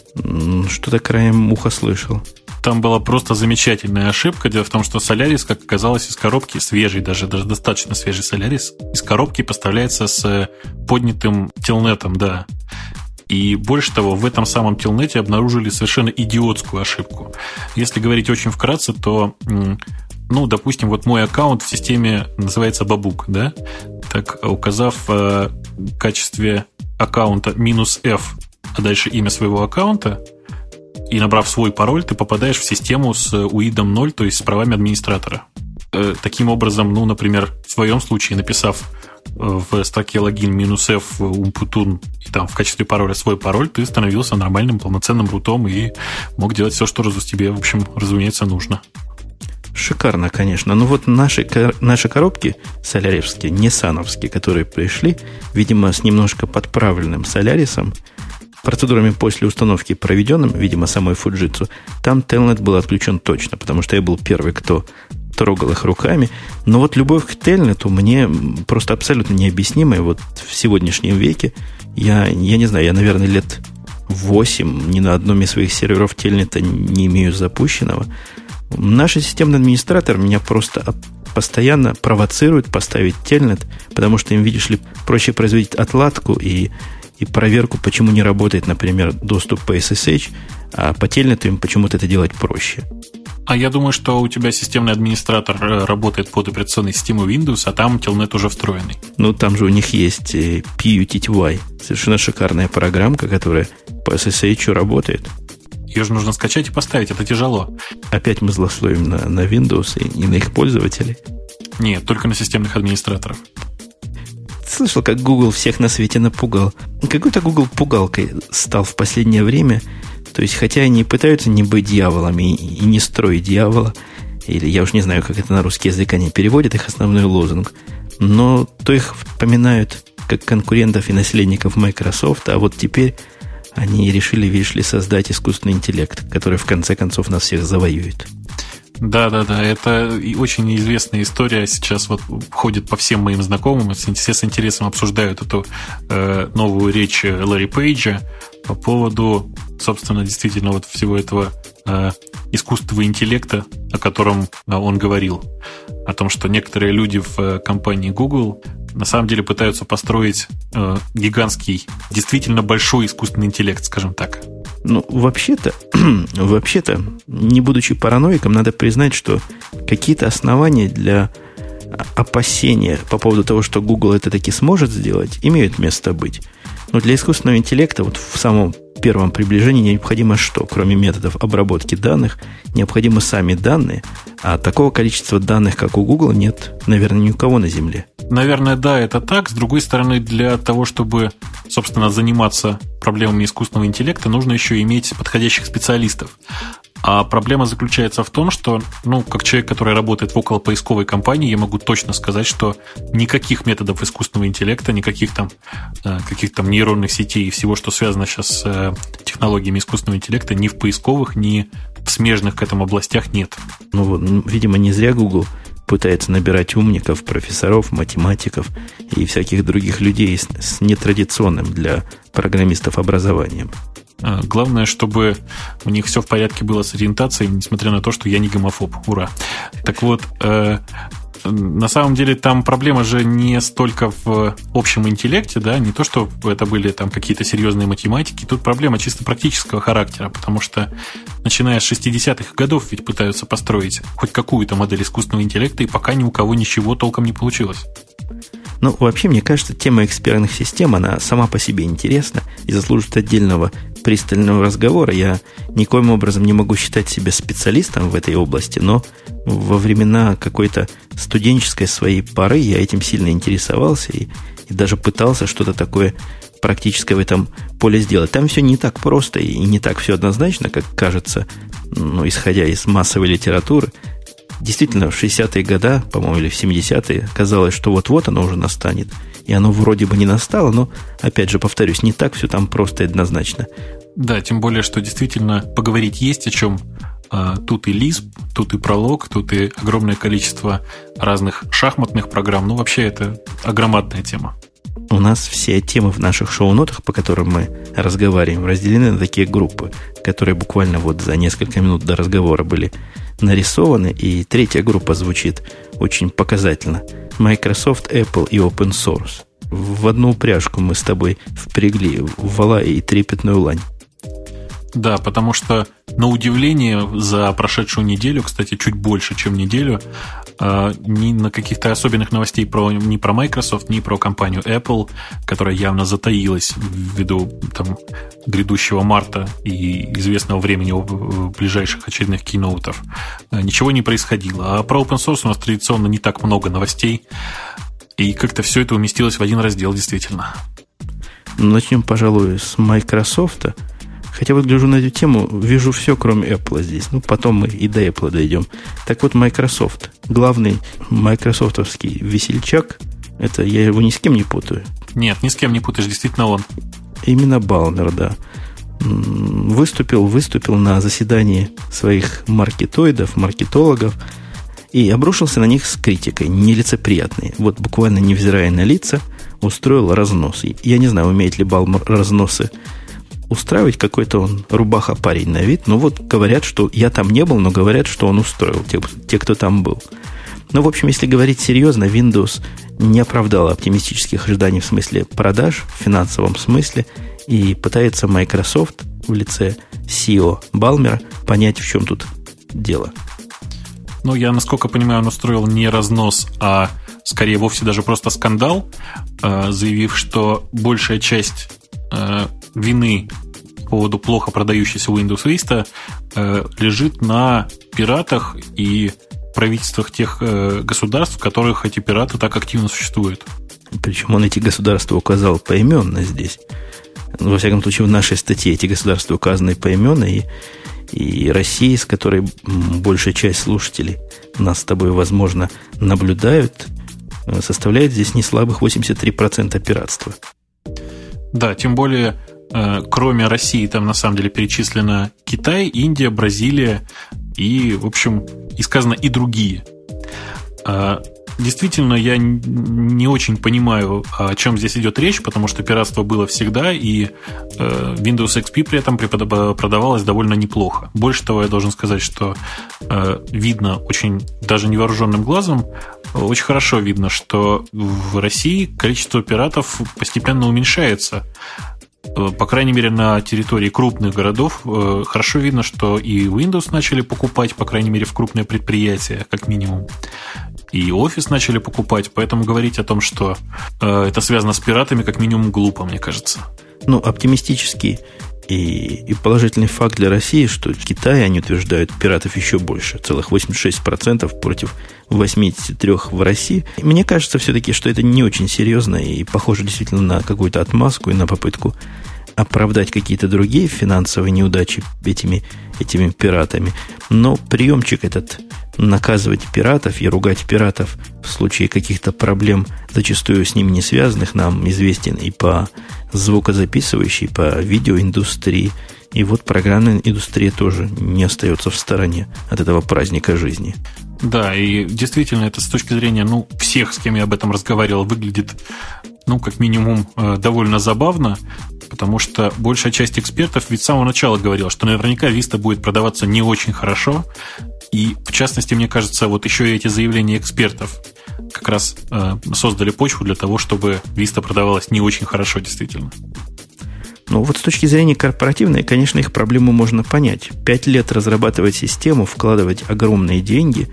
Что-то краем уха слышал. Там была просто замечательная ошибка. Дело в том, что Солярис, как оказалось, из коробки, свежий, даже, даже достаточно свежий Солярис, из коробки поставляется с поднятым телнетом, да. И больше того, в этом самом телнете обнаружили совершенно идиотскую ошибку. Если говорить очень вкратце, то ну, допустим, вот мой аккаунт в системе называется Бабук, да? Так, указав э, в качестве аккаунта минус F, а дальше имя своего аккаунта, и набрав свой пароль, ты попадаешь в систему с уидом 0, то есть с правами администратора. Э, таким образом, ну, например, в своем случае, написав в строке логин минус F умпутун и там в качестве пароля свой пароль, ты становился нормальным полноценным рутом и мог делать все, что раз тебе, в общем, разумеется, нужно. Шикарно, конечно. Но вот наши, наши коробки соляревские, не сановские, которые пришли, видимо, с немножко подправленным солярисом, процедурами после установки проведенным, видимо, самой Fujitsu, там Telnet был отключен точно, потому что я был первый, кто трогал их руками. Но вот любовь к Тельнету мне просто абсолютно необъяснимая вот в сегодняшнем веке. Я, я не знаю, я, наверное, лет 8 ни на одном из своих серверов Тельнета не имею запущенного. Наш системный администратор меня просто постоянно провоцирует поставить Тельнет, потому что им, видишь ли, проще производить отладку и, и проверку, почему не работает, например, доступ по SSH, а по Тельнету им почему-то это делать проще. А я думаю, что у тебя системный администратор э, работает под операционной системой Windows, а там Telnet уже встроенный. Ну, там же у них есть э, PUTTY. Совершенно шикарная программка, которая по SSH работает. Ее же нужно скачать и поставить, это тяжело. Опять мы злословим на, на Windows и, и на их пользователей. Нет, только на системных администраторов. Слышал, как Google всех на свете напугал. Какой-то Google пугалкой стал в последнее время – то есть, хотя они пытаются не быть дьяволами и не строить дьявола, или я уж не знаю, как это на русский язык они переводят, их основной лозунг, но то их вспоминают как конкурентов и наследников Microsoft, а вот теперь они решили, видишь ли, создать искусственный интеллект, который в конце концов нас всех завоюет. Да, да, да, это очень известная история. Сейчас вот ходит по всем моим знакомым, все с интересом обсуждают эту э, новую речь Ларри Пейджа по поводу, собственно, действительно вот всего этого э, искусственного интеллекта, о котором э, он говорил. О том, что некоторые люди в э, компании Google на самом деле пытаются построить э, гигантский, действительно большой искусственный интеллект, скажем так. Ну, вообще-то, вообще-то, не будучи параноиком, надо признать, что какие-то основания для опасения по поводу того, что Google это таки сможет сделать, имеют место быть. Но для искусственного интеллекта вот в самом первом приближении необходимо что? Кроме методов обработки данных, необходимы сами данные, а такого количества данных, как у Google, нет, наверное, ни у кого на Земле. Наверное, да, это так. С другой стороны, для того, чтобы, собственно, заниматься проблемами искусственного интеллекта, нужно еще иметь подходящих специалистов. А проблема заключается в том, что, ну, как человек, который работает в около поисковой компании, я могу точно сказать, что никаких методов искусственного интеллекта, никаких там, э, каких там нейронных сетей и всего, что связано сейчас с э, технологиями искусственного интеллекта, ни в поисковых, ни в смежных к этому областях нет. Ну, видимо, не зря Google пытается набирать умников, профессоров, математиков и всяких других людей с, с нетрадиционным для программистов образованием. А, главное, чтобы у них все в порядке было с ориентацией, несмотря на то, что я не гомофоб. Ура. Так вот, э, на самом деле там проблема же не столько в общем интеллекте, да, не то, что это были там какие-то серьезные математики, тут проблема чисто практического характера, потому что начиная с 60-х годов ведь пытаются построить хоть какую-то модель искусственного интеллекта, и пока ни у кого ничего толком не получилось. Ну, вообще, мне кажется, тема экспертных систем, она сама по себе интересна и заслужит отдельного пристального разговора. Я никоим образом не могу считать себя специалистом в этой области, но во времена какой-то студенческой своей поры я этим сильно интересовался и, и даже пытался что-то такое практическое в этом поле сделать. Там все не так просто и не так все однозначно, как кажется, ну, исходя из массовой литературы. Действительно, в 60-е годы, по-моему, или в 70-е, казалось, что вот-вот оно уже настанет. И оно вроде бы не настало, но, опять же, повторюсь, не так все там просто и однозначно. Да, тем более, что действительно поговорить есть о чем. А, тут и Lisp, тут и пролог, тут и огромное количество разных шахматных программ. Ну, вообще, это огромадная тема. У нас все темы в наших шоу-нотах, по которым мы разговариваем, разделены на такие группы, которые буквально вот за несколько минут до разговора были нарисованы, и третья группа звучит очень показательно. Microsoft, Apple и Open Source. В одну упряжку мы с тобой впрягли вала и трепетную лань. Да, потому что, на удивление, за прошедшую неделю, кстати, чуть больше, чем неделю, ни на каких-то особенных новостей про, ни про Microsoft, ни про компанию Apple, которая явно затаилась ввиду там, грядущего марта и известного времени ближайших очередных кейноутов, а, ничего не происходило. А про open source у нас традиционно не так много новостей, и как-то все это уместилось в один раздел, действительно. Начнем, пожалуй, с Microsoft. Хотя вот гляжу на эту тему, вижу все, кроме Apple здесь. Ну, потом мы и до Apple дойдем. Так вот, Microsoft. Главный майкрософтовский весельчак, это я его ни с кем не путаю. Нет, ни с кем не путаешь, действительно он. Именно Балмер, да. Выступил, выступил на заседании своих маркетоидов, маркетологов и обрушился на них с критикой, нелицеприятной. Вот буквально невзирая на лица, устроил разнос. Я не знаю, умеет ли Балмер разносы устраивать какой-то он рубаха парень на вид. Ну вот говорят, что я там не был, но говорят, что он устроил, те, те кто там был. Ну, в общем, если говорить серьезно, Windows не оправдала оптимистических ожиданий в смысле продаж, в финансовом смысле, и пытается Microsoft в лице CEO Балмера понять, в чем тут дело. Ну, я, насколько понимаю, он устроил не разнос, а скорее вовсе даже просто скандал, э, заявив, что большая часть э, вины по поводу плохо продающейся Windows Vista э, лежит на пиратах и правительствах тех э, государств, в которых эти пираты так активно существуют. Причем он эти государства указал поименно здесь. Во всяком случае, в нашей статье эти государства указаны поименно, и, и Россия, с которой большая часть слушателей нас с тобой, возможно, наблюдают, э, составляет здесь не слабых 83% пиратства. Да, тем более кроме России, там на самом деле перечислено Китай, Индия, Бразилия и, в общем, и сказано и другие. Э, действительно, я не очень понимаю, о чем здесь идет речь, потому что пиратство было всегда, и э, Windows XP при этом продавалось довольно неплохо. Больше того, я должен сказать, что видно очень, даже невооруженным глазом, очень хорошо видно, что в России количество пиратов постепенно уменьшается. Э, по крайней мере, на территории крупных городов э, хорошо видно, что и Windows начали покупать, по крайней мере, в крупные предприятия, как минимум. и офис начали покупать, поэтому говорить о том, что э, это связано с пиратами, как минимум глупо, мне кажется. Ну, оптимистический и, и положительный факт для России, что в Китае, они утверждают, пиратов еще больше, целых 86% против 83% в России. Мне кажется все-таки, что это не очень серьезно и похоже действительно на какую-то отмазку и на попытку оправдать какие-то другие финансовые неудачи этими, этими пиратами. Но приемчик этот наказывать пиратов и ругать пиратов в случае каких-то проблем, зачастую с ними не связанных, нам известен и по звукозаписывающей, по видеоиндустрии. И вот программная индустрия тоже не остается в стороне от этого праздника жизни. Да, и действительно, это с точки зрения ну, всех, с кем я об этом разговаривал, выглядит ну, как минимум, э, довольно забавно, потому что большая часть экспертов ведь с самого начала говорила, что наверняка Vista будет продаваться не очень хорошо, и, в частности, мне кажется, вот еще и эти заявления экспертов как раз э, создали почву для того, чтобы Vista продавалась не очень хорошо, действительно. Ну, вот с точки зрения корпоративной, конечно, их проблему можно понять. Пять лет разрабатывать систему, вкладывать огромные деньги,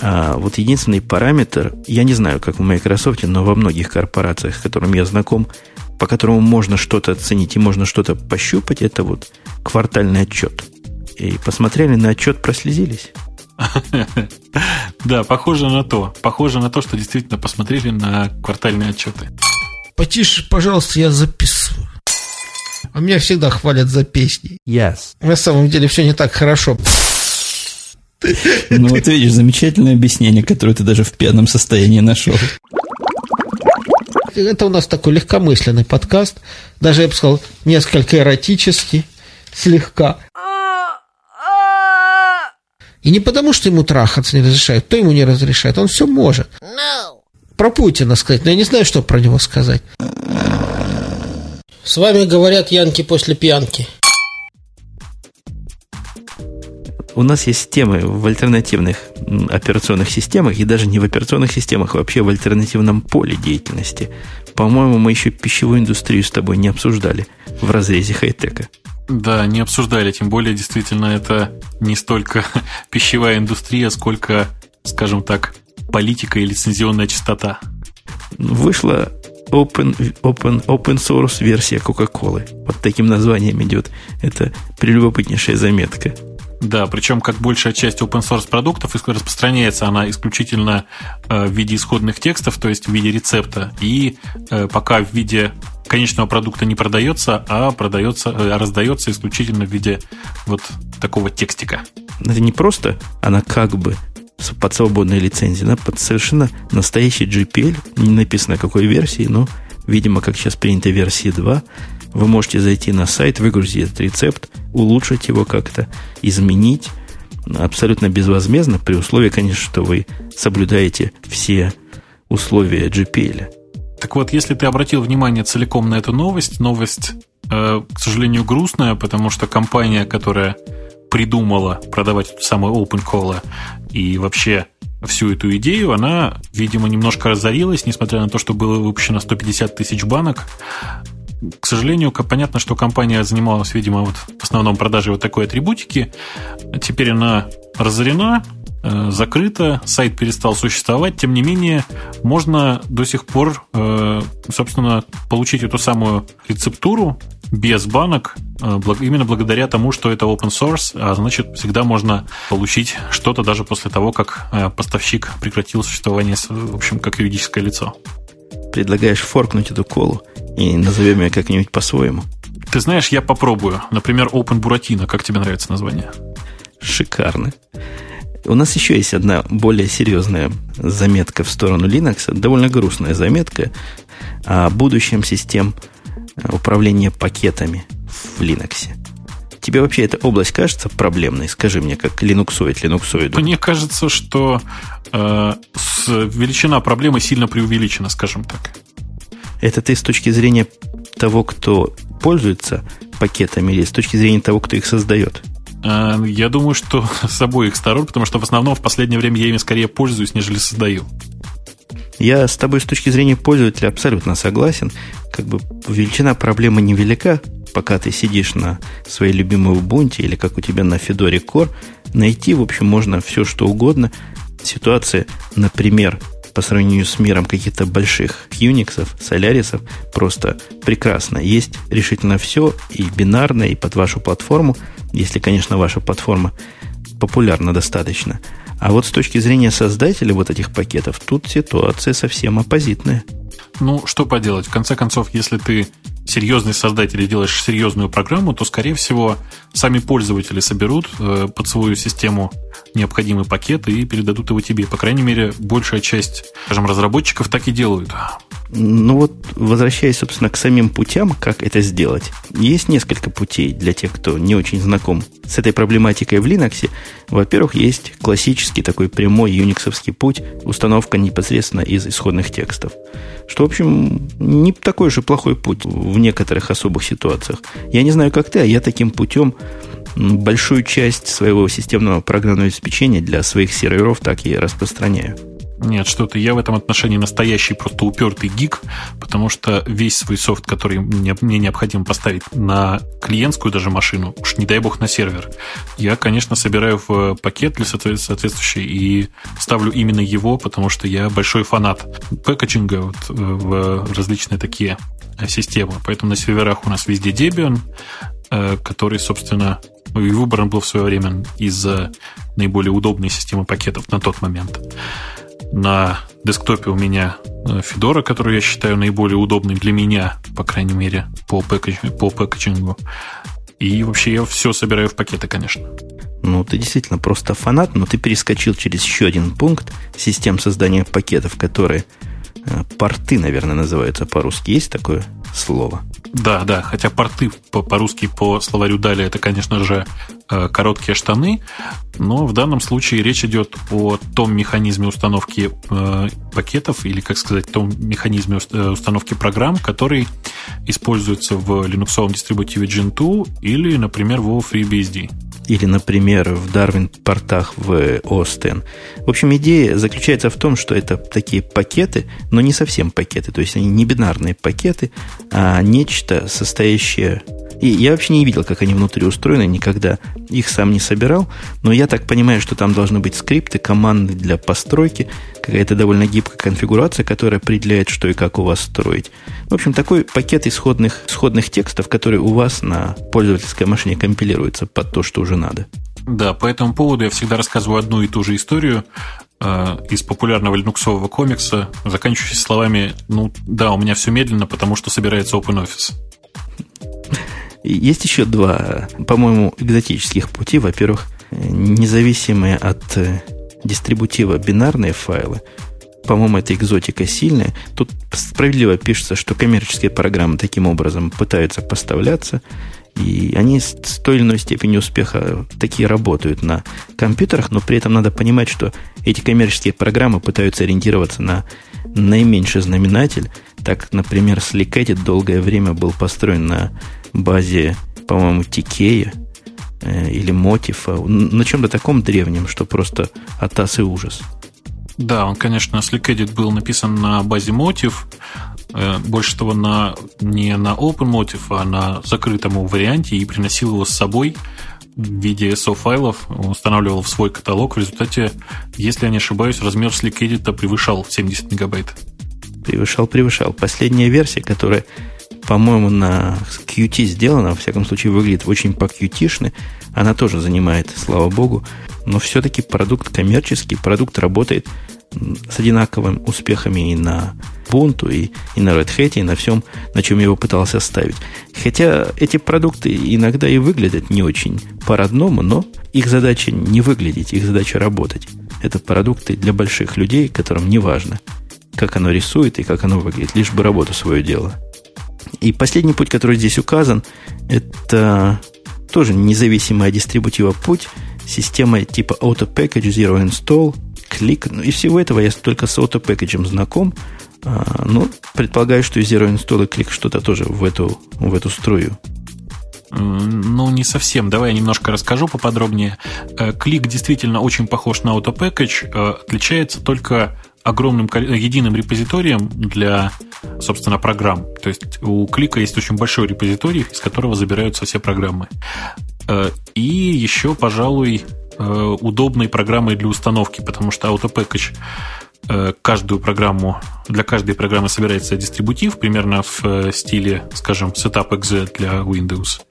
а вот единственный параметр, я не знаю, как в Microsoft, но во многих корпорациях, с которыми я знаком, по которому можно что-то оценить и можно что-то пощупать, это вот квартальный отчет. И посмотрели на отчет, прослезились. Да, похоже на то. Похоже на то, что действительно посмотрели на квартальные отчеты. Потише, пожалуйста, я записываю. А меня всегда хвалят за песни. Yes. На самом деле все не так хорошо. Ну вот видишь, замечательное объяснение, которое ты даже в пьяном состоянии нашел. Это у нас такой легкомысленный подкаст. Даже, я бы сказал, несколько эротический, слегка. И не потому, что ему трахаться не разрешают, кто ему не разрешает, он все может. No. Про Путина сказать, но я не знаю, что про него сказать. С вами говорят Янки после пьянки. У нас есть темы в альтернативных операционных системах, и даже не в операционных системах, а вообще в альтернативном поле деятельности. По-моему, мы еще пищевую индустрию с тобой не обсуждали в разрезе хай-тека. Да, не обсуждали, тем более действительно это не столько пищевая индустрия, сколько, скажем так, политика и лицензионная частота. Вышла open, open, open source версия Coca-Cola. Вот таким названием идет. Это прелюбопытнейшая заметка. Да, причем как большая часть open source продуктов распространяется она исключительно э, в виде исходных текстов, то есть в виде рецепта, и э, пока в виде конечного продукта не продается, а продается, а раздается исключительно в виде вот такого текстика. Это не просто она как бы под свободной лицензией, она под совершенно настоящий GPL, не написано какой версии, но, видимо, как сейчас принято версии 2, вы можете зайти на сайт, выгрузить этот рецепт, улучшить его как-то, изменить абсолютно безвозмездно, при условии, конечно, что вы соблюдаете все условия GPL. Так вот, если ты обратил внимание целиком на эту новость, новость, э, к сожалению, грустная, потому что компания, которая придумала продавать эту самую OpenCall и вообще всю эту идею, она, видимо, немножко разорилась, несмотря на то, что было выпущено 150 тысяч банок. К сожалению, понятно, что компания занималась, видимо, вот в основном продажей вот такой атрибутики. Теперь она разорена, закрыто, сайт перестал существовать, тем не менее, можно до сих пор, э, собственно, получить эту самую рецептуру без банок, э, именно благодаря тому, что это open source, а значит, всегда можно получить что-то даже после того, как поставщик прекратил существование, в общем, как юридическое лицо. Предлагаешь форкнуть эту колу и назовем ее как-нибудь по-своему? Ты знаешь, я попробую. Например, Open Buratino. Как тебе нравится название? Шикарно. У нас еще есть одна более серьезная заметка в сторону Linux, довольно грустная заметка о будущем систем э, управления пакетами в Linux. Тебе вообще эта область кажется проблемной? Скажи мне, как линуксоид, линуксоиду. Мне кажется, что э, величина проблемы сильно преувеличена, скажем так. Это ты с точки зрения того, кто пользуется пакетами, или с точки зрения того, кто их создает? Э, я думаю, что с обоих сторон, потому что в основном в последнее время я ими скорее пользуюсь, нежели создаю. Я с тобой с точки зрения пользователя абсолютно согласен. Как бы величина проблемы невелика, пока ты сидишь на своей любимой Ubuntu или как у тебя на Fedora Core. Найти, в общем, можно все, что угодно. ситуация, например, по сравнению с миром каких-то больших Unix, Solaris, просто прекрасно. Есть решительно все, и бинарное, и под вашу платформу, если, конечно, ваша платформа популярна достаточно. А вот с точки зрения создателя вот этих пакетов, тут ситуация совсем оппозитная. Ну, что поделать? В конце концов, если ты серьезный создатель и делаешь серьезную программу, то, скорее всего, сами пользователи соберут э, под свою систему необходимый пакет и передадут его тебе. По крайней мере, большая часть, скажем, разработчиков так и делают. Ну вот, возвращаясь, собственно, к самим путям, как это сделать, есть несколько путей для тех, кто не очень знаком с этой проблематикой в Linux. Во-первых, есть классический такой прямой юниксовский путь, установка непосредственно из исходных текстов. Что, в общем, не такой и плохой путь в некоторых особых ситуациях. Я не знаю, как ты, а я таким путем большую часть своего системного программного обеспечения для своих серверов так и распространяю. Нет, что-то я в этом отношении настоящий просто упертый гик, потому что весь свой софт, который мне, мне необходимо поставить на клиентскую даже машину, уж не дай бог на сервер, я, конечно, собираю в пакет для соответствующий и ставлю именно его, потому что я большой фанат пэкэджинга вот, э, в различные такие э, системы. Поэтому на серверах у нас везде Debian, э, который, собственно, и выбран был в свое время из наиболее удобной системы пакетов на тот момент. На десктопе у меня э, Fedora, которую я считаю наиболее удобной для меня, по крайней мере, по, пэкэдж, по пэкэджингу. И вообще я все собираю в пакеты, конечно. Ну, ты действительно просто фанат, но ты перескочил через еще один пункт систем создания пакетов, которые э, порты, наверное, называются по-русски. Есть такое слово? Да, да, хотя порты по-русски по словарю дали, это, конечно же, э, короткие штаны, но в данном случае речь идет о том механизме установки э, пакетов, или, как сказать, том механизме э, установки программ, который используется в линуксовом дистрибутиве Gentoo или, например, в FreeBSD или, например, в Darwin портах в X. В общем, идея заключается в том, что это такие пакеты, но не совсем пакеты, то есть они не бинарные пакеты, а нечто состоящее и я вообще не видел, как они внутри устроены, никогда их сам не собирал, но я так понимаю, что там должны быть скрипты, команды для постройки, какая-то довольно гибкая конфигурация, которая определяет, что и как у вас строить. В общем, такой пакет исходных, исходных текстов, который у вас на пользовательской машине компилируется под то, что уже надо. Да, по этому поводу я всегда рассказываю одну и ту же историю э, из популярного линуксового комикса, заканчивающейся словами «Ну да, у меня все медленно, потому что собирается OpenOffice». Есть еще два, по-моему, экзотических пути. Во-первых, независимые от э, дистрибутива бинарные файлы. По-моему, это экзотика сильная. Тут справедливо пишется, что коммерческие программы таким образом пытаются поставляться. И они с той или иной степенью успеха такие работают на компьютерах, но при этом надо понимать, что эти коммерческие программы пытаются ориентироваться на наименьший знаменатель. Так, например, Slicked долгое время был построен на базе, по-моему, Тикея э, или Мотифа, на чем-то таком древнем, что просто атас и ужас. Да, он, конечно, Slick был написан на базе Motif, больше того, на, не на OpenMotive, а на закрытом варианте и приносил его с собой в виде SO файлов, устанавливал в свой каталог. В результате, если я не ошибаюсь, размер Slick превышал 70 мегабайт. Превышал, превышал. Последняя версия, которая по-моему, на Qt сделана, во всяком случае, выглядит очень по-qt Она тоже занимает, слава богу. Но все-таки продукт коммерческий, продукт работает с одинаковыми успехами и на Ubuntu, и, и на Red Hat, и на всем, на чем его пытался ставить. Хотя эти продукты иногда и выглядят не очень по-родному, но их задача не выглядеть, их задача работать. Это продукты для больших людей, которым не важно, как оно рисует и как оно выглядит, лишь бы работу свою дело. И последний путь, который здесь указан, это тоже независимый от дистрибутива путь, система типа Auto Package, Zero Install, клик. Ну, из всего этого я только с Auto Package знаком. А, ну, предполагаю, что и Zero Install и клик что-то тоже в эту, в эту струю. Ну, не совсем. Давай я немножко расскажу поподробнее. Э, клик действительно очень похож на Auto Package, э, отличается только огромным единым репозиторием для, собственно, программ. То есть у Клика есть очень большой репозиторий, из которого забираются все программы. Э, и еще, пожалуй, удобной программой для установки, потому что AutoPackage каждую программу, для каждой программы собирается дистрибутив, примерно в э, стиле, скажем, Setup.exe для Windows.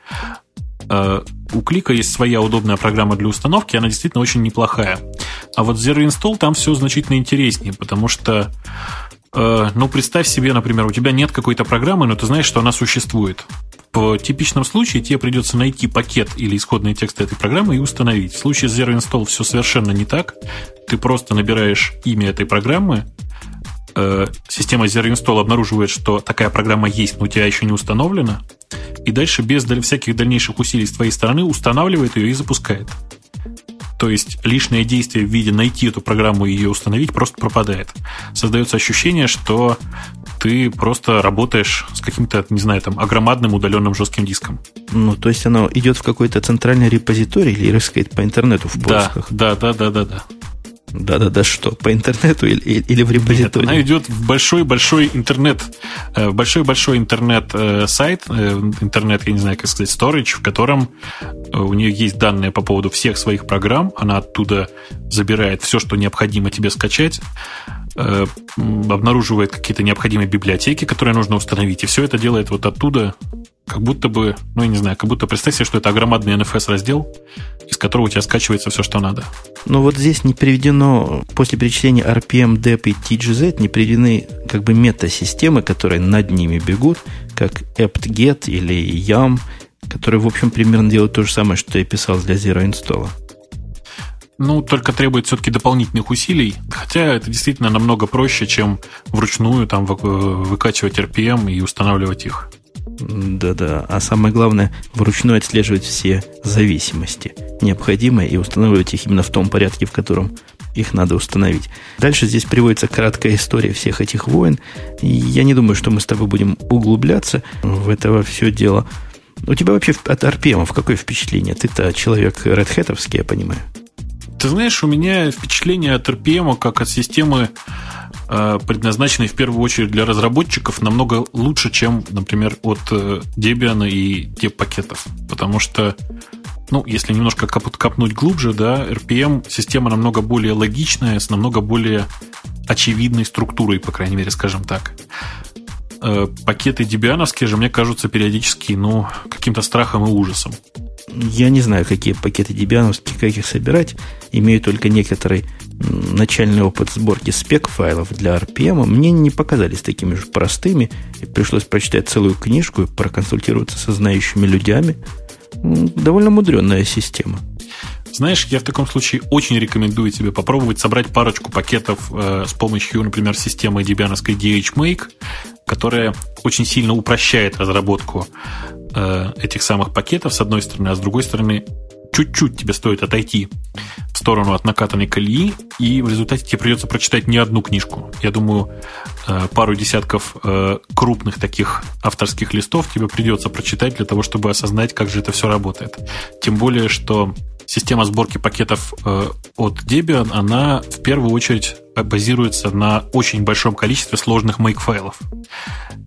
Э, у Клика есть своя удобная программа для установки, она действительно очень неплохая. А вот Zero Install там все значительно интереснее, потому что Э, ну, представь себе, например, у тебя нет какой-то программы, но ты знаешь, что она существует. В типичном случае тебе придется найти пакет или исходные тексты этой программы и установить. В случае с Zero Install все совершенно не так. Ты просто набираешь имя этой программы, э, система Zero Install обнаруживает, что такая программа есть, но у тебя еще не установлена, и дальше без всяких дальнейших усилий с твоей стороны устанавливает ее и запускает. То есть лишнее действие в виде найти эту программу и ее установить просто пропадает. Создается ощущение, что ты просто работаешь с каким-то, не знаю, там, огромадным удаленным жестким диском. Ну, то есть оно идет в какой-то центральный репозиторий или рыскает по интернету в поисках? Да, да, да, да, да. Да-да-да, что, по интернету или, или в репозитории? Нет, она идет в большой-большой интернет, э, большой-большой интернет-сайт, э, э, интернет, я не знаю, как сказать, storage, в котором у нее есть данные по поводу всех своих программ, она оттуда забирает все, что необходимо тебе скачать, обнаруживает какие-то необходимые библиотеки, которые нужно установить, и все это делает вот оттуда как будто бы, ну, я не знаю, как будто представь себе, что это огромадный NFS раздел, из которого у тебя скачивается все, что надо. Но вот здесь не приведено, после перечисления RPM, DEP и TGZ, не приведены как бы мета-системы, которые над ними бегут, как apt-get или yam, которые, в общем, примерно делают то же самое, что я писал для Zero Install. Ну, только требует все-таки дополнительных усилий. Хотя это действительно намного проще, чем вручную там выкачивать RPM и устанавливать их. Да-да. А самое главное, вручную отслеживать все зависимости необходимые и устанавливать их именно в том порядке, в котором их надо установить. Дальше здесь приводится краткая история всех этих войн. И я не думаю, что мы с тобой будем углубляться в это все дело. У тебя вообще от RPM какое впечатление? Ты-то человек Hat, я понимаю. Ты знаешь, у меня впечатление от RPM как от системы предназначенный в первую очередь для разработчиков, намного лучше, чем, например, от э, Debian и Dev-пакетов. Потому что, ну, если немножко кап копнуть глубже, да, RPM система намного более логичная, с намного более очевидной структурой, по крайней мере, скажем так. Э, пакеты дебиановские же мне кажутся периодически, ну, каким-то страхом и ужасом. Я не знаю, какие пакеты дебиановские, как их собирать. Имею только некоторый начальный опыт сборки спек-файлов для RPM. Мне не показались такими же простыми. И пришлось прочитать целую книжку и проконсультироваться со знающими людьми. Довольно мудренная система. Знаешь, я в таком случае очень рекомендую тебе попробовать собрать парочку пакетов э, с помощью, например, системы Debianovской DHMake, которая очень сильно упрощает разработку э, этих самых пакетов, с одной стороны, а с другой стороны, чуть-чуть тебе стоит отойти в сторону от накатанной колеи, и в результате тебе придется прочитать не одну книжку. Я думаю, э, пару десятков э, крупных таких авторских листов тебе придется прочитать для того, чтобы осознать, как же это все работает. Тем более, что система сборки пакетов э, от Debian, она в первую очередь базируется на очень большом количестве сложных make-файлов.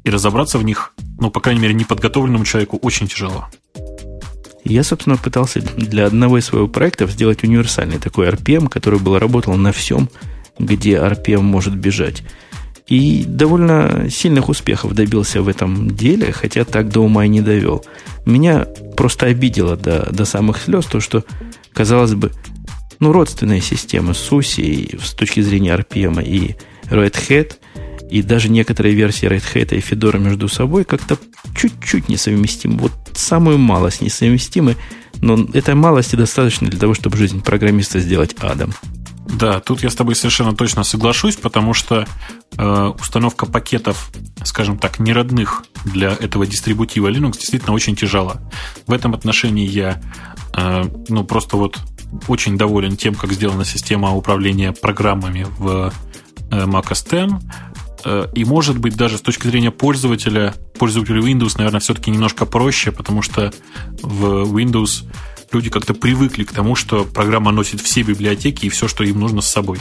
И разобраться в них, ну, по крайней мере, неподготовленному человеку очень тяжело. Я, собственно, пытался для одного из своего проекта сделать универсальный такой RPM, который бы работал на всем, где RPM может бежать. И довольно сильных успехов добился в этом деле, хотя так до ума и не довел. Меня просто обидело до, до самых слез то, что, казалось бы, ну, родственная система SUSE с точки зрения RPM и Red Hat, и даже некоторые версии Red Hat и Fedora между собой как-то чуть-чуть несовместимы. Вот самую малость несовместимы, но этой малости достаточно для того, чтобы жизнь программиста сделать адом. Да, тут я с тобой совершенно точно соглашусь, потому что э, установка пакетов, скажем так, неродных для этого дистрибутива Linux действительно очень тяжела. В этом отношении я э, ну, просто вот очень доволен тем, как сделана система управления программами в э, Mac OS X. Э, и, может быть, даже с точки зрения пользователя, пользователю Windows, наверное, все-таки немножко проще, потому что в Windows люди как-то привыкли к тому, что программа носит все библиотеки и все, что им нужно с собой.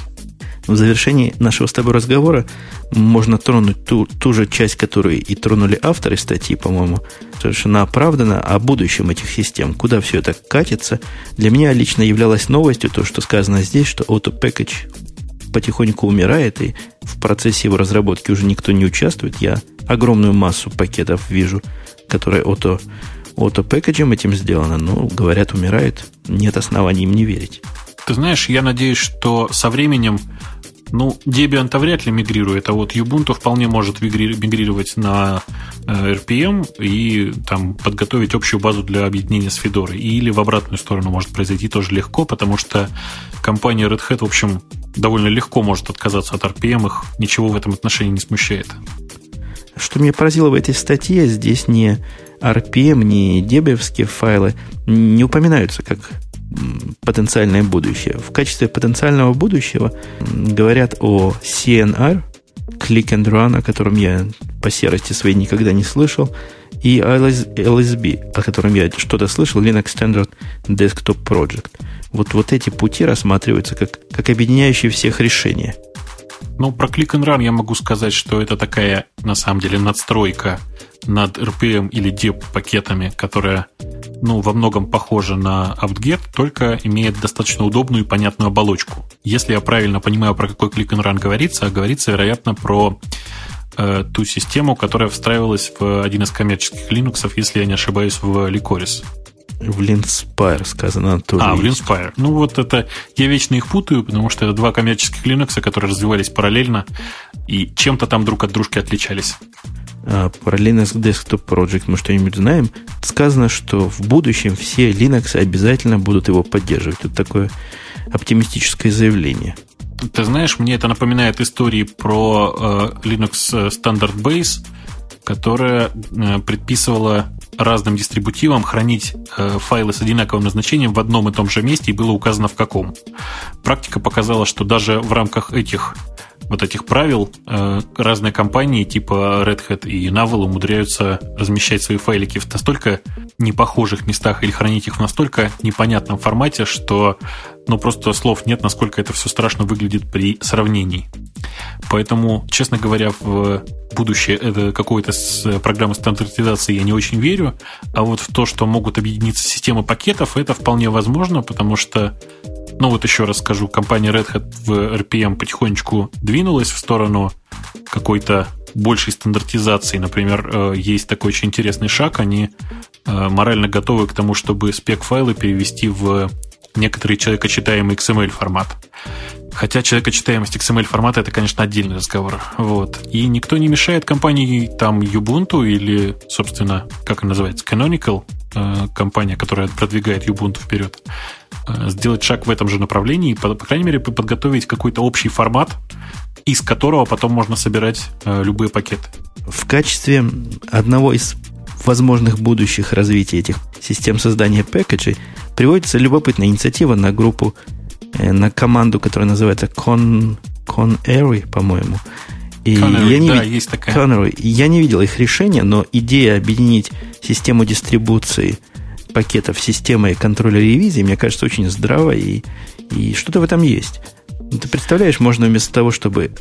в завершении нашего с тобой разговора можно тронуть ту, ту же часть, которую и тронули авторы статьи, по-моему, совершенно оправданно, о будущем этих систем, куда все это катится. Для меня лично являлось новостью то, что сказано здесь, что Auto Package потихоньку умирает, и в процессе его разработки уже никто не участвует. Я огромную массу пакетов вижу, которые auto, auto пэкэджем этим сделано, но, говорят, умирает. Нет оснований им не верить. Ты знаешь, я надеюсь, что со временем ну, Debian-то вряд ли мигрирует, а вот Ubuntu вполне может мигрировать на э, RPM и там подготовить общую базу для объединения с Fedora. Или в обратную сторону может произойти тоже легко, потому что компания Red Hat, в общем, довольно легко может отказаться от RPM, их ничего в этом отношении не смущает. Что меня поразило в этой статье, здесь не RPM, не дебевские файлы не упоминаются как потенциальное будущее. В качестве потенциального будущего говорят о CNR, Click and Run, о котором я по серости своей никогда не слышал, и LSB, о котором я что-то слышал, Linux Standard Desktop Project. Вот, вот эти пути рассматриваются как, как объединяющие всех решения – ну, про Click and Run я могу сказать, что это такая, на самом деле, надстройка над RPM или DEP пакетами, которая, ну, во многом похожа на apt только имеет достаточно удобную и понятную оболочку. Если я правильно понимаю, про какой Click and Run говорится, а говорится, вероятно, про э, ту систему, которая встраивалась в один из коммерческих Linux, если я не ошибаюсь, в Licoris. В Linspire сказано тоже. А, в Linspire. Ну, вот это... Я вечно их путаю, потому что это два коммерческих Linux, которые развивались параллельно и чем-то там друг от дружки отличались. А, про Linux Desktop Project мы что-нибудь знаем. Сказано, что в будущем все Linux обязательно будут его поддерживать. Это такое оптимистическое заявление. Ты знаешь, мне это напоминает истории про э, Linux Standard Base, которая э, предписывала разным дистрибутивам хранить э, файлы с одинаковым назначением в одном и том же месте и было указано в каком. Практика показала, что даже в рамках этих вот этих правил э, разные компании типа Red Hat и Navel умудряются размещать свои файлики в настолько непохожих местах или хранить их в настолько непонятном формате, что ну просто слов нет, насколько это все страшно выглядит при сравнении. Поэтому, честно говоря, в будущее это какой-то с программы стандартизации я не очень верю, а вот в то, что могут объединиться системы пакетов, это вполне возможно, потому что ну вот еще раз скажу, компания Red Hat в RPM потихонечку двинулась в сторону какой-то большей стандартизации. Например, э, есть такой очень интересный шаг. Они э, морально готовы к тому, чтобы спек-файлы перевести в некоторый человекочитаемый XML формат. Хотя человекочитаемость XML формата это, конечно, отдельный разговор. Вот. И никто не мешает компании там Ubuntu или, собственно, как она называется, Canonical, э, компания, которая продвигает Ubuntu вперед, э, сделать шаг в этом же направлении и, по, по крайней мере, подготовить какой-то общий формат, из которого потом можно собирать э, любые пакеты. В качестве одного из возможных будущих развитий этих систем создания пэкэджей приводится любопытная инициатива на группу, э, на команду, которая называется Con, Conary, по-моему. И Connery, я не да, вид... есть такая. Connery. Я не видел их решения, но идея объединить систему дистрибуции пакетов с системой контроля ревизии, мне кажется, очень здраво, и, и что-то в этом есть. Ты представляешь, можно вместо того, чтобы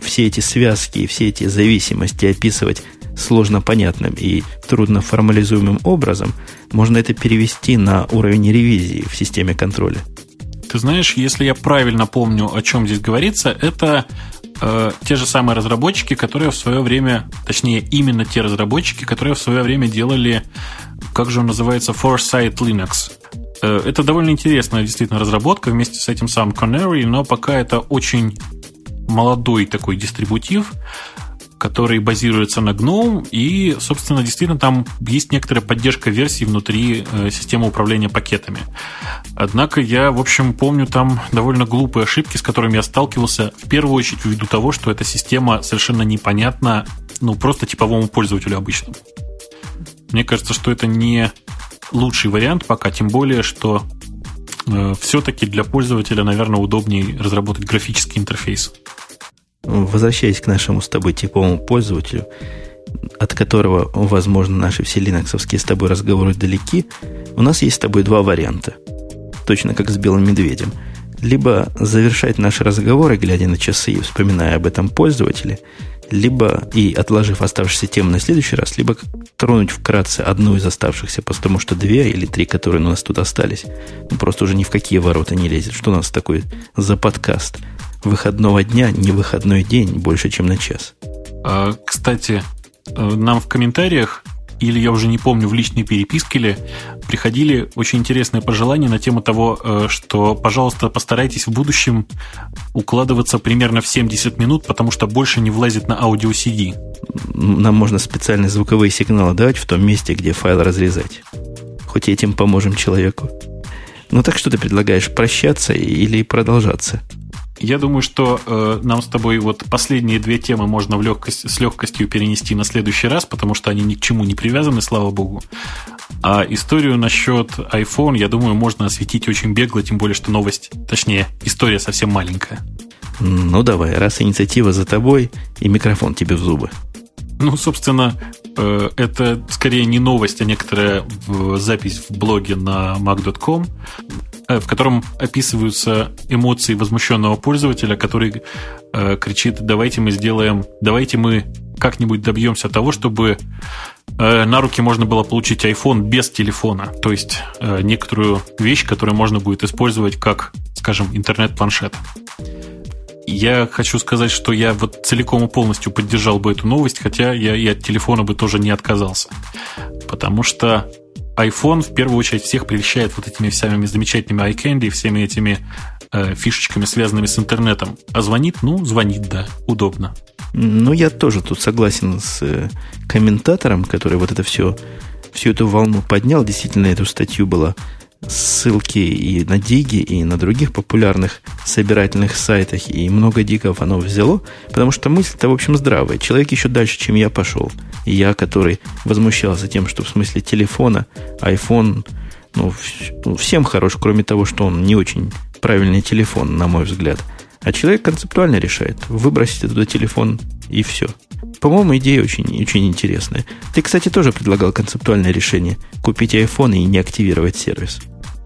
все эти связки и все эти зависимости описывать сложно понятным и трудно формализуемым образом, можно это перевести на уровень ревизии в системе контроля. Ты знаешь, если я правильно помню, о чем здесь говорится, это э, те же самые разработчики, которые в свое время, точнее, именно те разработчики, которые в свое время делали, как же он называется, Foresight Linux. Э, это довольно интересная действительно разработка вместе с этим самым Canary, но пока это очень молодой такой дистрибутив, который базируется на GNOME, и, собственно, действительно там есть некоторая поддержка версий внутри э, системы управления пакетами. Однако я, в общем, помню там довольно глупые ошибки, с которыми я сталкивался, в первую очередь ввиду того, что эта система совершенно непонятна, ну, просто типовому пользователю обычному. Мне кажется, что это не лучший вариант пока, тем более, что э, все-таки для пользователя, наверное, удобнее разработать графический интерфейс возвращаясь к нашему с тобой типовому пользователю, от которого, возможно, наши все линоксовские с тобой разговоры далеки, у нас есть с тобой два варианта. Точно как с белым медведем. либо завершать наши разговоры, глядя на часы и вспоминая об этом пользователе, либо и отложив оставшиеся темы на следующий раз, либо тронуть вкратце одну из оставшихся, потому что две или три, которые у нас тут остались, ну, просто уже ни в какие ворота не лезет. Что у нас такой за подкаст? Выходного дня, не выходной день, больше, чем на час. А, кстати, э, нам в комментариях или я уже не помню, в личной переписке ли, приходили очень интересные пожелания на тему того, э, что, пожалуйста, постарайтесь в будущем укладываться примерно в 70 минут, потому что больше не влазит на аудио CD. Нам можно специальные звуковые сигналы давать в том месте, где файл разрезать. Хоть этим поможем человеку. Ну так что ты предлагаешь, прощаться или продолжаться? Я думаю, что э, нам с тобой вот последние две темы можно в легкость, с легкостью перенести на следующий раз, потому что они ни к чему не привязаны, слава богу. А историю насчет iPhone, я думаю, можно осветить очень бегло, тем более, что новость, точнее, история совсем маленькая. Ну давай, раз инициатива за тобой, и микрофон тебе в зубы. Ну, собственно, э, это скорее не новость, а некоторая запись в блоге на mac.com. Э, в котором описываются эмоции возмущенного пользователя, который э, кричит, давайте мы сделаем, давайте мы как-нибудь добьемся того, чтобы на руки можно было получить iPhone без телефона. То есть некоторую вещь, которую можно будет использовать как, скажем, интернет-планшет. Я хочу сказать, что я вот целиком и полностью поддержал бы эту новость, хотя я и от телефона бы тоже не отказался. Потому что iPhone в первую очередь всех прельщает вот этими всеми замечательными iCandy, всеми этими э, фишечками, связанными с интернетом. А звонит? Ну, звонит, да, удобно. Ну, я тоже тут согласен с э, комментатором, который вот это все, всю эту волну поднял. Действительно, эту статью была ссылки и на Диги, и на других популярных собирательных сайтах, и много диков оно взяло, потому что мысль-то, в общем, здравая. Человек еще дальше, чем я пошел. И я, который возмущался тем, что в смысле телефона, iPhone, ну, ну, всем хорош, кроме того, что он не очень правильный телефон, на мой взгляд. А человек концептуально решает. Выбросить туда телефон и все. По-моему, идея очень, очень интересная. Ты, кстати, тоже предлагал концептуальное решение. Купить iPhone и не активировать сервис.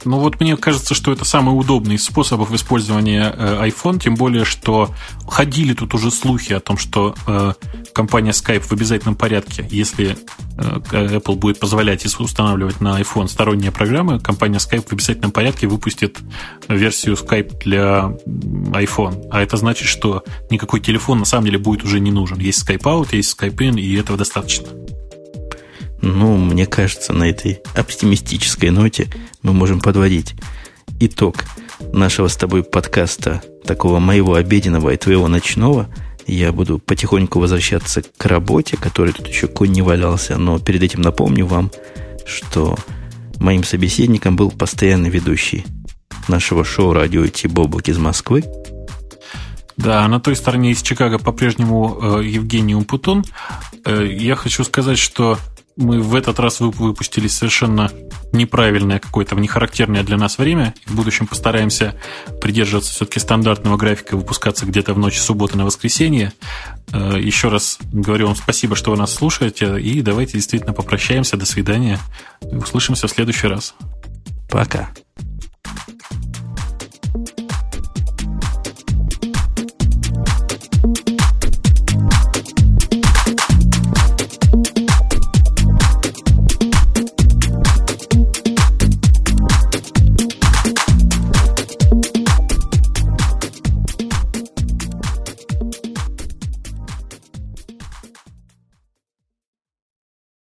Ну вот мне кажется, что это самый удобный из способов использования э, iPhone, тем более, что ходили тут уже слухи о том, что э, компания Skype в обязательном порядке, если э, Apple будет позволять устанавливать на iPhone сторонние программы, компания Skype в обязательном порядке выпустит версию Skype для iPhone. А это значит, что никакой телефон на самом деле будет уже не нужен. Есть Skype Out, есть Skype In, и этого достаточно. Ну, мне кажется, на этой оптимистической ноте мы можем подводить итог нашего с тобой подкаста, такого моего обеденного и твоего ночного. Я буду потихоньку возвращаться к работе, который тут еще конь не валялся, но перед этим напомню вам, что моим собеседником был постоянный ведущий нашего шоу «Радио Ти Бобук» из Москвы. Да, на той стороне из Чикаго по-прежнему э, Евгений Умпутун. Э, я хочу сказать, что мы в этот раз выпустили совершенно неправильное какое-то, нехарактерное для нас время. В будущем постараемся придерживаться все-таки стандартного графика, выпускаться где-то в ночь субботы на воскресенье. Э, еще раз говорю вам спасибо, что вы нас слушаете, и давайте действительно попрощаемся. До свидания. Услышимся в следующий раз. Пока.